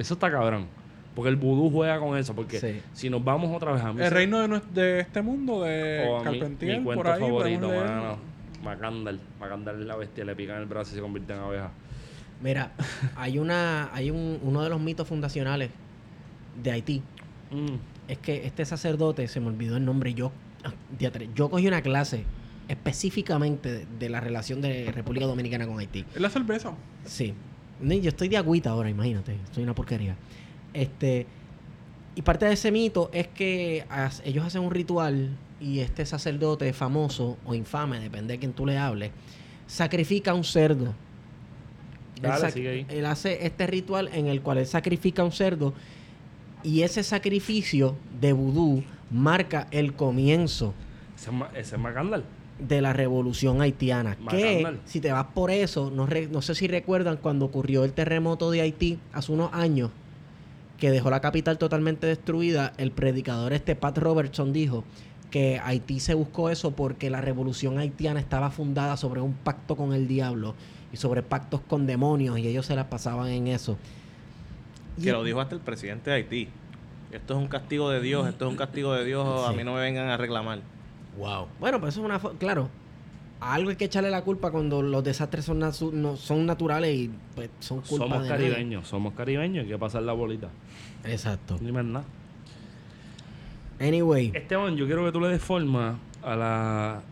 Eso está cabrón. Porque el vudú juega con eso. Porque Sí. si nos vamos otra vez a mí. El se- reino de, nues- de este mundo de o a mí- Carpentier, mi por cuento ahí. favorito, podemos leer. mano. Macandal. Macandal es la bestia. Le pican el brazo y se convierte en abeja. Mira, <laughs> hay una, hay un, uno de los mitos fundacionales de Haití. Mm. Es que este sacerdote, se me olvidó el nombre, yo, ah, diatre, yo cogí una clase específicamente de, de la relación de República Dominicana con Haití. Es la cerveza. Sí. Yo estoy de agüita ahora, imagínate. Soy una porquería. Este. Y parte de ese mito es que as- ellos hacen un ritual y este sacerdote famoso o infame, depende de quién tú le hables, sacrifica un cerdo. Él, Dale, sac- sigue ahí. él hace este ritual en el cual él sacrifica un cerdo y ese sacrificio de vudú marca el comienzo Ese es, ese es. De la revolución haitiana. Que si te vas por eso, no, re- no sé si recuerdan cuando ocurrió el terremoto de Haití hace unos años, que dejó la capital totalmente destruida, el predicador este Pat Robertson dijo que Haití se buscó eso porque la revolución haitiana estaba fundada sobre un pacto con el diablo y sobre pactos con demonios y ellos se las pasaban en eso. Y- Que lo dijo hasta el presidente de Haití. Esto es un castigo de Dios, esto es un castigo de Dios, a mí no me vengan a reclamar. Wow. Bueno, pues eso es una... Claro, a algo hay que echarle la culpa cuando los desastres son, nasu- no, son naturales y pues son culpa Somos de nadie. caribeños. Somos caribeños. Hay que pasar la bolita. Exacto. Ni más nada. Anyway, Esteban, yo quiero que tú le des forma a la.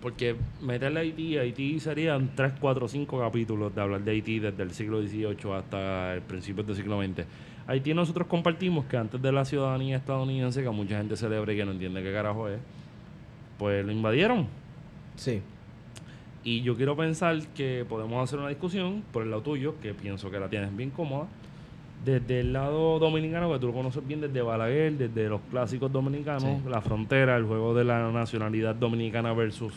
Porque meterle a Haití, Haití serían 3, 4, 5 capítulos de hablar de Haití desde el siglo XVIII hasta el principio del siglo XX. Haití nosotros compartimos que antes de la ciudadanía estadounidense, que mucha gente celebra y que no entiende qué carajo es, pues lo invadieron. sí. Y yo quiero pensar que podemos hacer una discusión por el lado tuyo, que pienso que la tienes bien cómoda, desde el lado dominicano, que tú lo conoces bien desde Balaguer, desde los clásicos dominicanos, Sí. la frontera, el juego de la nacionalidad dominicana versus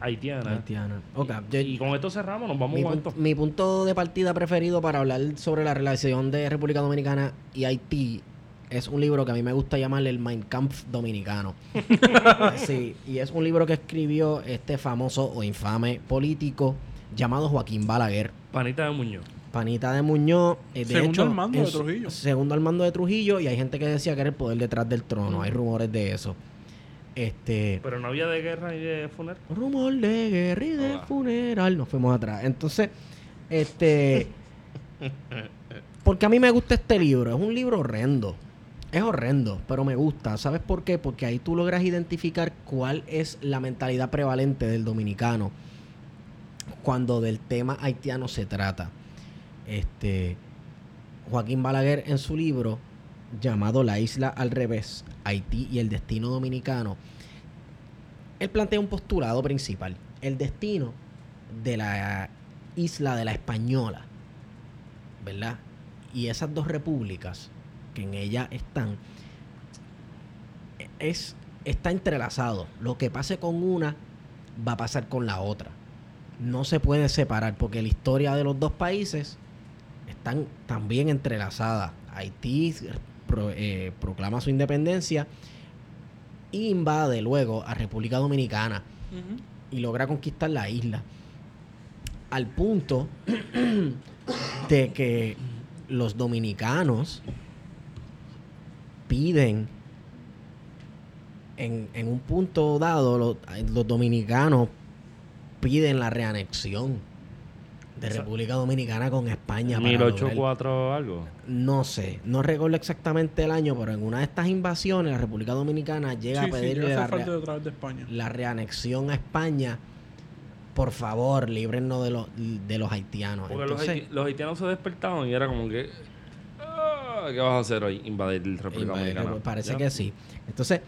haitiana. Haitiana. Ok, yo- Y con esto cerramos, nos vamos mi, mi punto de partida preferido para hablar sobre la relación de República Dominicana y Haití es un libro que a mí me gusta llamarle el Mein Kampf dominicano. <laughs> sí, y es un libro que escribió este famoso o infame político llamado Joaquín Balaguer. Panita de Muñoz. Panita de Muñoz, eh, de Segundo hecho, al mando de Trujillo. Segundo al mando de Trujillo y hay gente que decía que era el poder detrás del trono. Hay rumores de eso. Este, Pero no había de guerra y de funeral. rumor de guerra y de Ah. funeral. Nos fuimos atrás. Entonces, este, <laughs> porque a mí me gusta este libro. Es un libro horrendo. Es horrendo, pero me gusta. ¿Sabes por qué? Porque ahí tú logras identificar cuál es la mentalidad prevalente del dominicano cuando del tema haitiano se trata. Este Joaquín Balaguer en su libro llamado La isla al revés, Haití y el destino dominicano, él plantea un postulado principal. El destino de la isla de la Española, ¿verdad? Y esas dos repúblicas que en ella están, es, está entrelazado. Lo que pase con una va a pasar con la otra. No se puede separar porque la historia de los dos países están también entrelazadas. Haití pro- eh, proclama su independencia e invade luego a República Dominicana y logra conquistar la isla. Al punto <clears throat> de que los dominicanos piden en, en un punto dado, los, los dominicanos piden la reanexión de República Dominicana con España. para lograr- 1804 algo. no sé, no recuerdo exactamente el año, pero en una de estas invasiones la República Dominicana llega Sí, a sí, pedirle hace la, rea- de la reanexión a España. Por favor, líbrennos de los, de los haitianos. Porque los, Entonces, los haitianos se despertaban y era como que. "Ah, ¿Qué vas a hacer hoy? Invadir República invadir, Dominicana. parece ¿Ya? que sí. Entonces,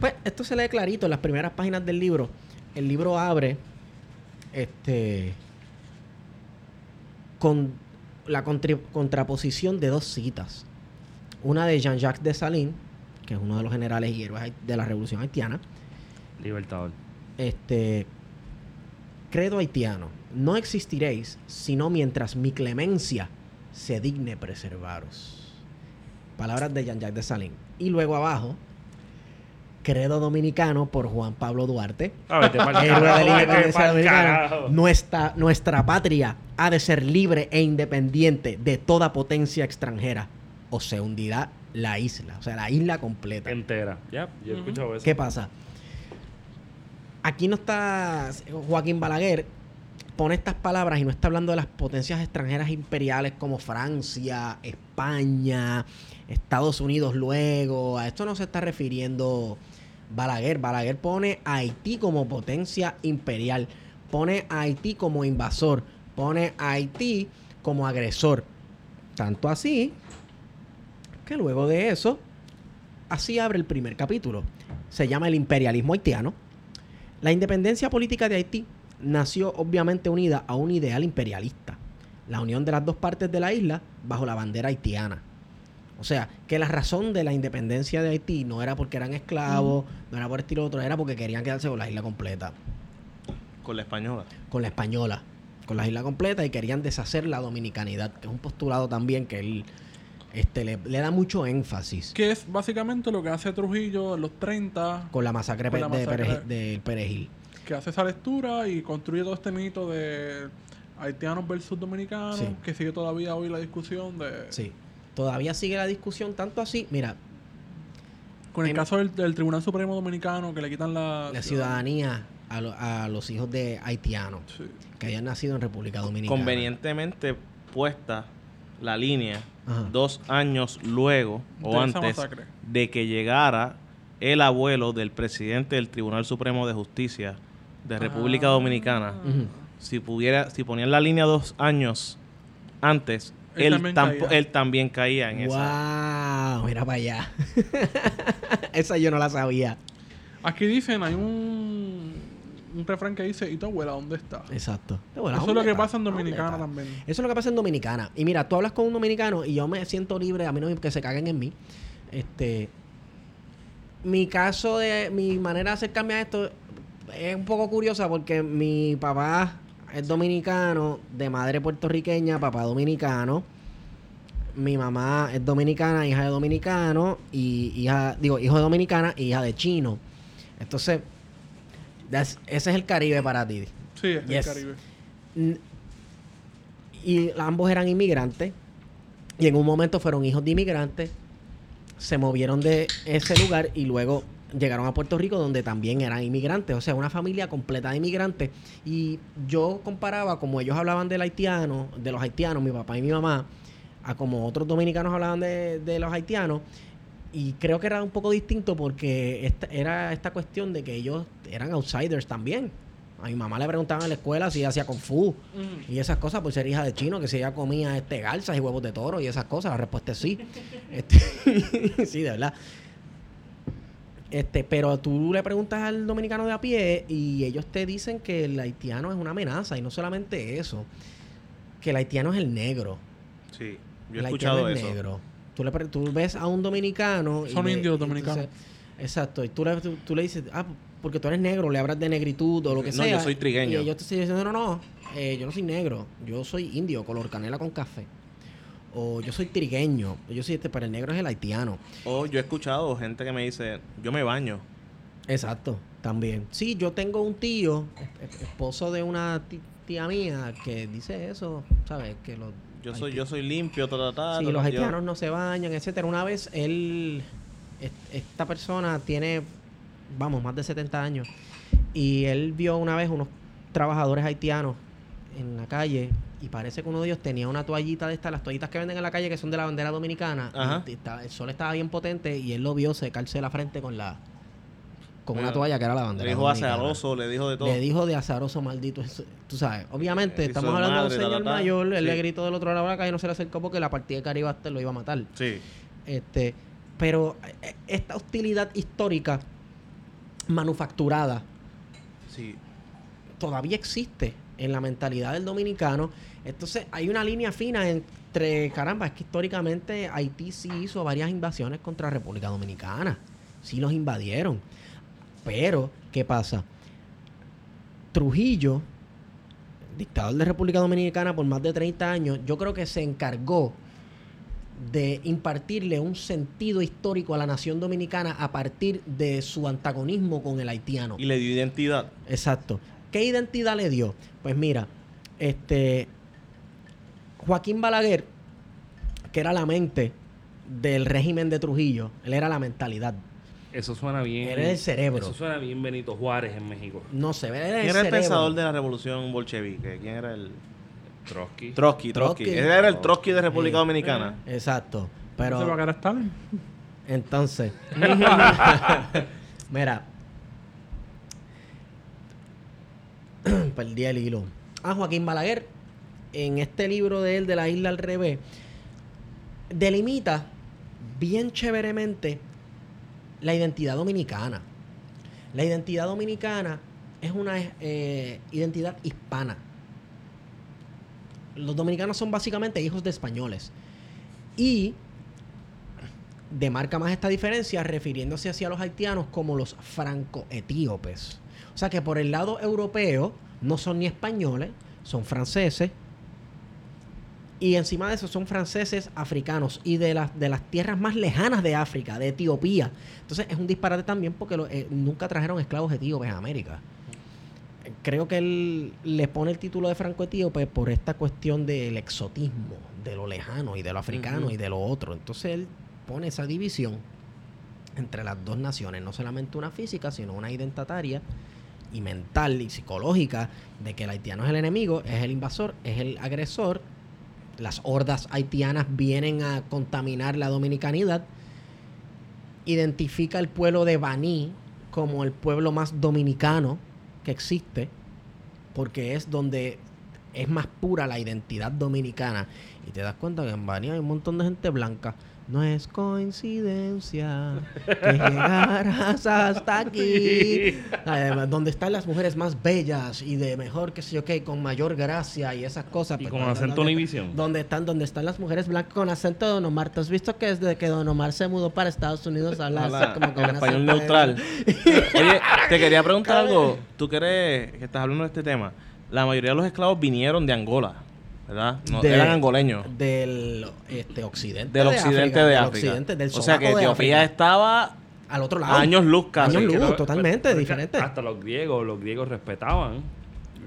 pues esto se lee clarito en las primeras páginas del libro. El libro abre este con la contraposición de dos citas. Una de Jean-Jacques Dessalines, que es uno de los generales y héroes de la Revolución Haitiana. Libertador. Este credo haitiano, no existiréis sino mientras mi clemencia se digne preservaros. Palabras de Jean-Jacques Dessalines. Y luego abajo, credo dominicano por Juan Pablo Duarte. Ah, <laughs> Héroe de la independencia dominicana. Nuestra, nuestra patria ha de ser libre e independiente de toda potencia extranjera. o se hundirá la isla, o sea, la isla completa. Entera. Ya, yo he escuchado eso. ¿Qué pasa? Aquí no está Joaquín Balaguer pone estas palabras y no está hablando de las potencias extranjeras imperiales como Francia, España, Estados Unidos luego. A esto no se está refiriendo Balaguer. Balaguer pone a Haití como potencia imperial. Pone a Haití como invasor. Pone a Haití como agresor. Tanto así que luego de eso, así abre el primer capítulo. Se llama el imperialismo haitiano. La independencia política de Haití nació obviamente unida a un ideal imperialista, la unión de las dos partes de la isla bajo la bandera haitiana. O sea, que la razón de la independencia de Haití no era porque eran esclavos, no era por estilo otro, era porque querían quedarse con la isla completa, Con la española. con la española, con la isla completa y querían deshacer la dominicanidad, que es un postulado también que él este, le, le da mucho énfasis Que es básicamente lo que hace Trujillo en los 30, con la masacre, Con la de Perejil. Que hace esa lectura y construye todo este mito de haitianos versus dominicanos, Sí. que sigue todavía hoy la discusión de... Sí. Todavía sigue la discusión tanto así. Mira, Con el En- caso del, del Tribunal Supremo Dominicano, que le quitan la... la ciudadanía a, lo- a los hijos de haitianos Sí. que hayan nacido en República Dominicana. Convenientemente puesta la línea Ajá. dos años luego De o esa antes masacre. de que llegara el abuelo del presidente del Tribunal Supremo de Justicia de República Ah. Dominicana. Ujú. Si pudiera, si ponían la línea dos años antes, Él él, también tampo- caía. él también caía en esa. Wow, mira para allá. <laughs> Esa yo no la sabía. Aquí dicen, hay un, un refrán que dice, ¿y tu abuela dónde está? Exacto. Eso es lo que pasa en Dominicana también. Eso es lo que pasa en Dominicana. Y mira, tú hablas con un dominicano y yo me siento libre, a mí no me- que se caguen en mí. Este. Mi caso de. Mi manera de acercarme a esto es un poco curiosa porque mi papá es dominicano, de madre puertorriqueña, papá dominicano. Mi mamá es dominicana, hija de dominicano, y hija, digo, hijo de dominicana, y hija de chino. Entonces, ese es el Caribe para ti. Sí, es Yes. el Caribe. Y ambos eran inmigrantes. Y en un momento fueron hijos de inmigrantes. Se movieron de ese lugar y luego llegaron a Puerto Rico donde también eran inmigrantes. O sea, una familia completa de inmigrantes. Y yo comparaba como ellos hablaban del haitiano, de los haitianos, mi papá y mi mamá, a como otros dominicanos hablaban de, de los haitianos. Y creo que era un poco distinto porque esta, era esta cuestión de que ellos eran outsiders también. A mi mamá le preguntaban en la escuela si ella hacía kung fu y esas cosas por ser hija de chino, que si ella comía este garzas y huevos de toro y esas cosas. La respuesta es sí. <laughs> Este, <laughs> sí, de verdad. Este, pero tú le preguntas al dominicano de a pie y ellos te dicen que el haitiano es una amenaza y no solamente eso, que el haitiano es el negro. Sí, yo he El escuchado haitiano es eso. negro. Tú, le, pre- tú ves a un dominicano. Son indios dominicanos. entonces- exacto. Y tú le, tú, tú le dices, ah, porque tú eres negro, le hablas de negritud o lo que No, sea. yo soy trigueño. Y ellos te siguen diciendo, no, no, eh, yo no soy negro, yo soy indio, color canela con café. O yo soy trigueño, yo soy este, pero el negro es el haitiano. O yo he escuchado gente que me dice, yo me baño. Exacto, también. Sí, yo tengo un tío, es- es- esposo de una tía mía, que dice eso, ¿sabes? Que los Yo soy, yo soy limpio, ta, ta, ta, Sí, los haitianos yo- no se bañan, etcétera. Una vez él, est- esta persona tiene, vamos, más de 70 años, y él vio una vez unos trabajadores haitianos en la calle y parece que uno de ellos tenía una toallita de estas, las toallitas que venden en la calle que son de la bandera dominicana. y el sol estaba bien potente y él lo vio secarse la frente con la con una toalla que era la bandera Le dijo dominicana. azaroso, le dijo de todo. Le dijo de azaroso maldito. Tú sabes, obviamente Eh, estamos hablando de un señor ta, ta. mayor, él le Sí. gritó del otro lado de la calle, no se le acercó porque la partida de Caribe lo iba a matar. Sí. Este, pero eh, esta hostilidad histórica manufacturada Sí. todavía existe en la mentalidad del dominicano. Entonces hay una línea fina entre, caramba, es que históricamente Haití sí hizo varias invasiones contra República Dominicana. Sí los invadieron. Pero, ¿qué pasa? Trujillo, dictador de República Dominicana por más de 30 años, yo creo que se encargó de impartirle un sentido histórico a la nación dominicana a partir de su antagonismo con el haitiano. Y le dio identidad. Exacto. ¿Qué identidad le dio? Pues mira, este Joaquín Balaguer, que era la mente del régimen de Trujillo. Él era la mentalidad. Eso suena bien. Él era el cerebro. Eso suena bien Benito Juárez en México. No sé, él era el ¿Quién era el cerebro. pensador de la revolución bolchevique? ¿Quién era el...? Trotsky. Trotsky, Trotsky. Trotsky. Ese era el Trotsky de República Sí. Dominicana. Exacto. ¿Se va a Pero quedar Stalin? entonces, <laughs> <laughs> mira, <clears throat> perdí el hilo. Ah, Joaquín Balaguer, en este libro de él, de la isla al revés, delimita bien chéveremente la identidad dominicana. La identidad dominicana es una eh, identidad hispana. Los dominicanos son básicamente hijos de españoles. Y demarca más esta diferencia refiriéndose hacia los haitianos como los franco-etíopes. O sea que por el lado europeo no son ni españoles, son franceses. Y encima de eso son franceses africanos y de las, de las tierras más lejanas de África, de Etiopía. Entonces es un disparate también porque lo- eh, nunca trajeron esclavos etíopes a América. Creo que él le pone el título de franco-etíope por esta cuestión del exotismo, de lo lejano y de lo africano y de lo otro. Entonces él pone esa división entre las dos naciones, no solamente una física, sino una identitaria y mental y psicológica de que el haitiano es el enemigo, es el invasor, es el agresor. Las hordas haitianas vienen a contaminar la dominicanidad. Identifica el pueblo de Baní como el pueblo más dominicano que existe, porque es donde es más pura la identidad dominicana. Y te das cuenta que en Baní hay un montón de gente blanca. No es coincidencia que llegaras hasta <laughs> aquí. Además, donde están las mujeres más bellas y de mejor, que sé yo qué, con mayor gracia y esas cosas. Y Pues, con ¿dónde- acento dónde- Univision. ¿Dónde están, donde están las mujeres blancas con acento de Don Omar? ¿Tú has visto que desde que Don Omar se mudó para Estados Unidos habla así como con el un español neutral. <laughs> Oye, te quería preguntar algo. Tú que eres, que estás hablando de este tema. La mayoría de los esclavos vinieron de Angola, ¿verdad? No, De- eran angoleños. Del este, occidente Del de occidente África, de del África. occidente, del o sea que Etiopía estaba al otro lado. años luz casi. Años luz. Pero- totalmente, pero diferente. Hasta los griegos, los griegos respetaban.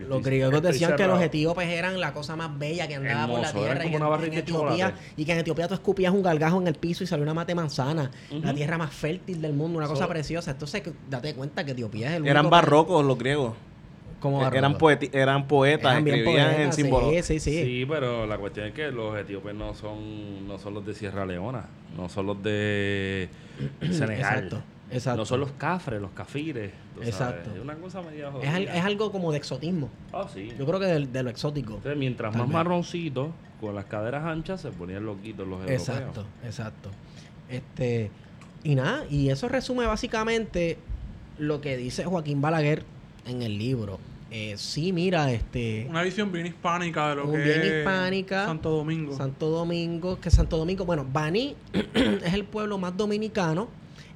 Los griegos decían que los etíopes eran la cosa más bella que andaba por la tierra. Y, como una en Etiopía, y que en Etiopía tú escupías un gargajo en el piso y salió una mate manzana. La tierra más fértil del mundo, una So- cosa preciosa. Entonces, date cuenta que Etiopía es el Eran único barrocos los griegos. Como Eran, poeti- eran poetas, Eran en símbolos. Sí, sí, sí. Sí, pero la cuestión es que los etíopes no son, no son los de Sierra Leona, no son los de <clears throat> Senegal. Exacto, exacto. No son los cafres, los cafires. sabes. Exacto. Es una cosa media Es, al- jodida. es algo como de exotismo. Ah, sí. Yo creo que de, de lo exótico. Entonces, mientras más marroncitos, con las caderas anchas, se ponían loquitos los europeos. Exacto, exacto. Este, y nada, y eso resume básicamente lo que dice Joaquín Balaguer en el libro. Eh, sí, mira, este Una visión bien hispánica de lo que bien es hispánica. Santo Domingo. Santo Domingo, que Santo Domingo, bueno, Baní <clears throat> es el pueblo más dominicano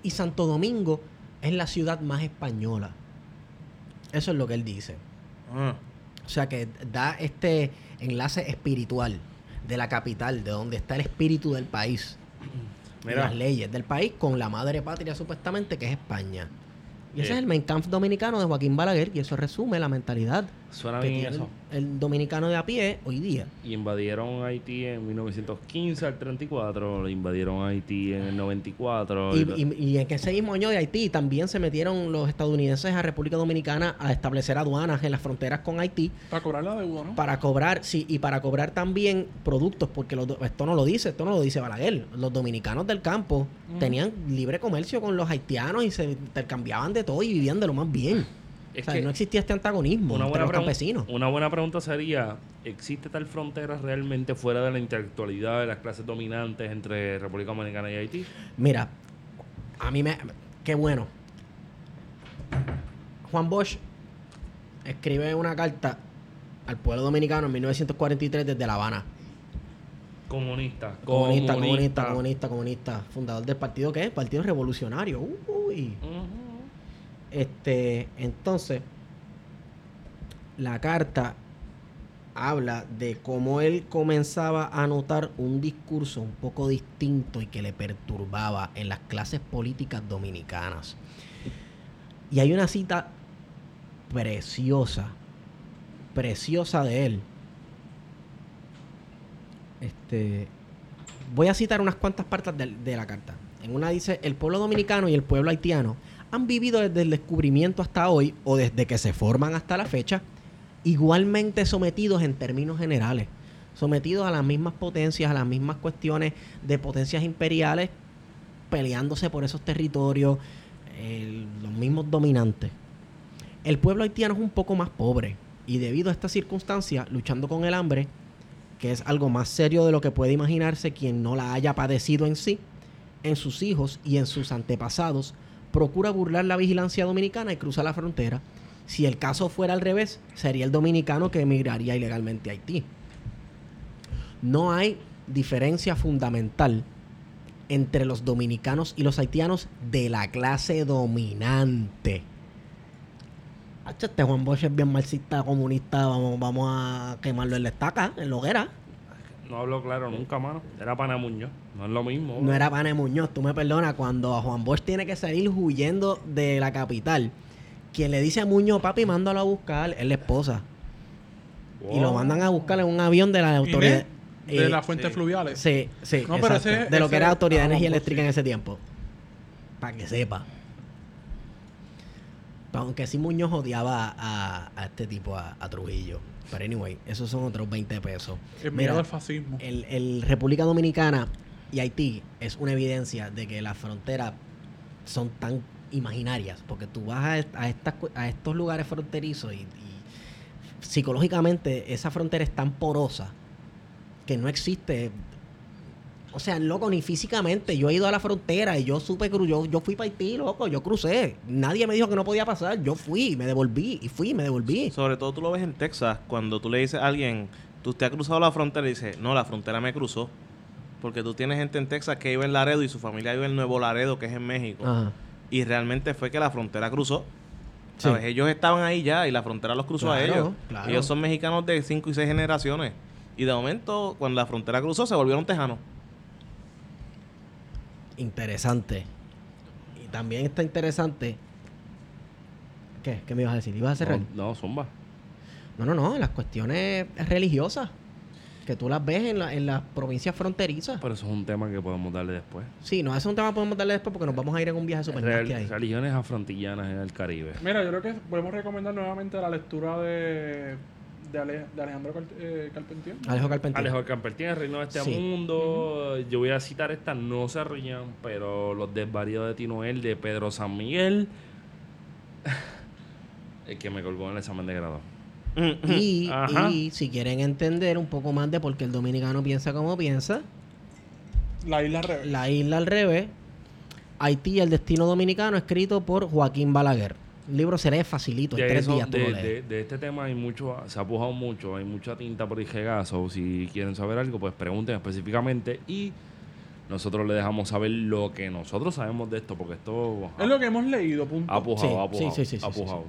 y Santo Domingo es la ciudad más española. Eso es lo que él dice. Ah. O sea que da este enlace espiritual de la capital, de donde está el espíritu del país. Mira. las leyes del país con la madre patria supuestamente que es España. Y ese Eh. es el Mein Kampf dominicano de Joaquín Balaguer y eso resume la mentalidad Suena que bien tiene eso. el, el dominicano de a pie hoy día. Y invadieron Haití en 1915 al 34, invadieron Haití en el 94. Y, y y- y en ese mismo año de Haití también se metieron los estadounidenses a República Dominicana a establecer aduanas en las fronteras con Haití Para cobrar la deuda, ¿no? para cobrar, sí, y para cobrar también productos, porque los esto no lo dice, esto no lo dice Balaguer. Los dominicanos del campo tenían libre comercio con los haitianos y se intercambiaban de todo y vivían de lo más bien. Es o sea, que no existía este antagonismo una, entre buena los campesinos. una buena pregunta sería, ¿existe tal frontera realmente fuera de la intelectualidad de las clases dominantes entre República Dominicana y Haití? Mira, a mí me... Qué bueno. Juan Bosch escribe una carta al pueblo dominicano en 1943 desde La Habana. Comunista. Comunista, comunista, comunista, comunista. Fundador del partido que es Partido Revolucionario. Uy. Este, entonces, la carta habla de cómo él comenzaba a notar un discurso un poco distinto y que le perturbaba en las clases políticas dominicanas. Y hay una cita preciosa, preciosa de él. Este, voy a citar unas cuantas partes de, de la carta. En una dice, el pueblo dominicano y el pueblo haitiano han vivido desde el descubrimiento hasta hoy o desde que se forman hasta la fecha, igualmente sometidos en términos generales, sometidos a las mismas potencias, a las mismas cuestiones de potencias imperiales, peleándose por esos territorios, los mismos dominantes. El pueblo haitiano es un poco más pobre y debido a esta circunstancia, luchando con el hambre, que es algo más serio de lo que puede imaginarse quien no la haya padecido en sí, en sus hijos y en sus antepasados, procura burlar la vigilancia dominicana y cruza la frontera. Si el caso fuera al revés, sería el dominicano que emigraría ilegalmente a Haití. No hay diferencia fundamental entre los dominicanos y los haitianos de la clase dominante. Este Juan Bosch es bien marxista, comunista, vamos, vamos a quemarlo en la estaca, en la hoguera. No hablo claro nunca, mano. Era pana Muñoz. No es lo mismo. No era Pane Muñoz, tú me perdonas, cuando a Juan Bosch tiene que salir huyendo de la capital, quien le dice a Muñoz, papi, mándalo a buscar, es la esposa. Y lo mandan a buscar en un avión de la autoridad. De eh, las fuentes sí. fluviales. Sí, sí. No, pero ese- de lo que era Autoridad de ah, Energía Eléctrica sí. en ese tiempo. Para que sepa. Aunque sí Muñoz odiaba a, a este tipo, a, a Trujillo. Pero anyway, esos son otros 20 pesos. El Mira, al fascismo. el, el República Dominicana y Haití es una evidencia de que las fronteras son tan imaginarias. Porque tú vas a, a estas a estos lugares fronterizos y, y psicológicamente esa frontera es tan porosa que no existe. O sea, loco, ni físicamente. Yo he ido a la frontera y yo supe yo, yo fui para Haití, loco, yo crucé. Nadie me dijo que no podía pasar. Yo fui, me devolví, y fui, me devolví. Sobre todo tú lo ves en Texas, cuando tú le dices a alguien, tú te has cruzado la frontera y dice, no, la frontera me cruzó. Porque tú tienes gente en Texas que vive en Laredo y su familia vive en Nuevo Laredo, que es en México. Ajá. Y realmente fue que la frontera cruzó. Sí. ¿Sabes? Ellos estaban ahí ya y la frontera los cruzó a ellos. claro. Ellos son mexicanos de 5 y 6 generaciones. Y de momento, cuando la frontera cruzó, se volvieron tejanos. Interesante. Y también está interesante. ¿Qué? ¿Qué me ibas a decir? ¿Ibas a cerrar? No, no, zumba. No, no, no. Las cuestiones religiosas. Que tú las ves en, la- en las provincias fronterizas. Pero eso es un tema que podemos darle después. Sí, no, ese es un tema que podemos darle después porque nos vamos a ir en un viaje super Real- nasty ahí. religiones afrontillanas en el Caribe. Mira, yo creo que podemos recomendar nuevamente la lectura de, de, Ale- de Alejandro Cal- eh, Carpentier. Alejo Carpentier. Alejo Campertín, el reino de este Sí. mundo. Yo voy a citar esta, no se rían, pero los desvaríos de Tinoel de Pedro San Miguel. <laughs> el que me colgó en el examen de grado. Y, <laughs> Ajá. y si quieren entender un poco más de por qué el dominicano piensa como piensa, La isla al revés. La isla al revés, Haití, el destino dominicano, escrito por Joaquín Balaguer. El libro se lee facilito, en tres eso- días tú de, lo lees. de- de este tema hay mucho, se ha pujado mucho, hay mucha tinta por regazo. Si quieren saber algo, pues pregunten específicamente y nosotros le dejamos saber lo que nosotros sabemos de esto, porque esto Es lo que hemos leído, punto. ha pujado, Sí, ha pujado, sí, sí, sí, ha sí, sí, pujado.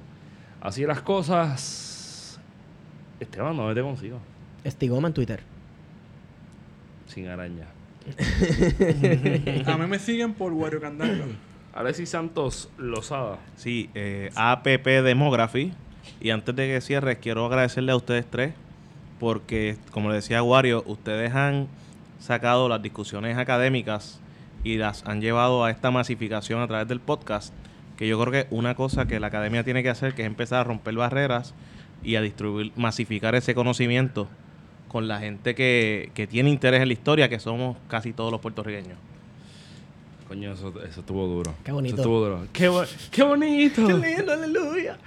Así las cosas. Esteban, ¿dónde te consigo? Estigoma en Twitter. Sin araña. <laughs> A mí me siguen por Wario Candanga. Alexis Santos Lozada. Sí, eh, APP Demography. Y antes de que cierres, quiero agradecerle a ustedes tres. Porque, como le decía Wario, ustedes han sacado las discusiones académicas y las han llevado a esta masificación a través del podcast. Que yo creo que una cosa que la academia tiene que hacer que es empezar a romper barreras y a distribuir, masificar ese conocimiento con la gente que, que tiene interés en la historia, que somos casi todos los puertorriqueños. Coño, eso, eso estuvo duro. Qué bonito. Eso estuvo duro. ¡Qué, bo- qué bonito! lindo, aleluya!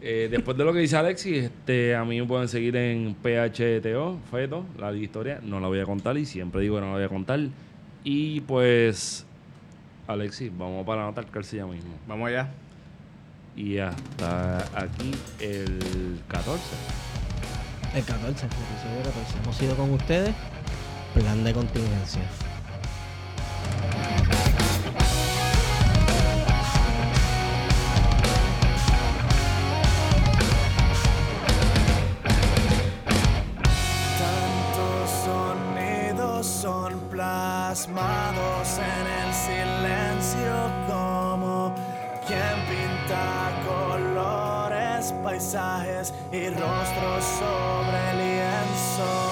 Eh, después de lo que dice Alexis, este, a mí me pueden seguir en PHTO, Feto, la historia. No la voy a contar y siempre digo que no la voy a contar. Y pues, Alexis, vamos para nota al ya mismo. Vamos allá. Y hasta aquí el 14. El 14, el episodio 14. Hemos ido con ustedes. Plan de contingencia. Tantos sonidos son plasmados en el silencio como quien pinta colores, paisajes y rostros sobre lienzos.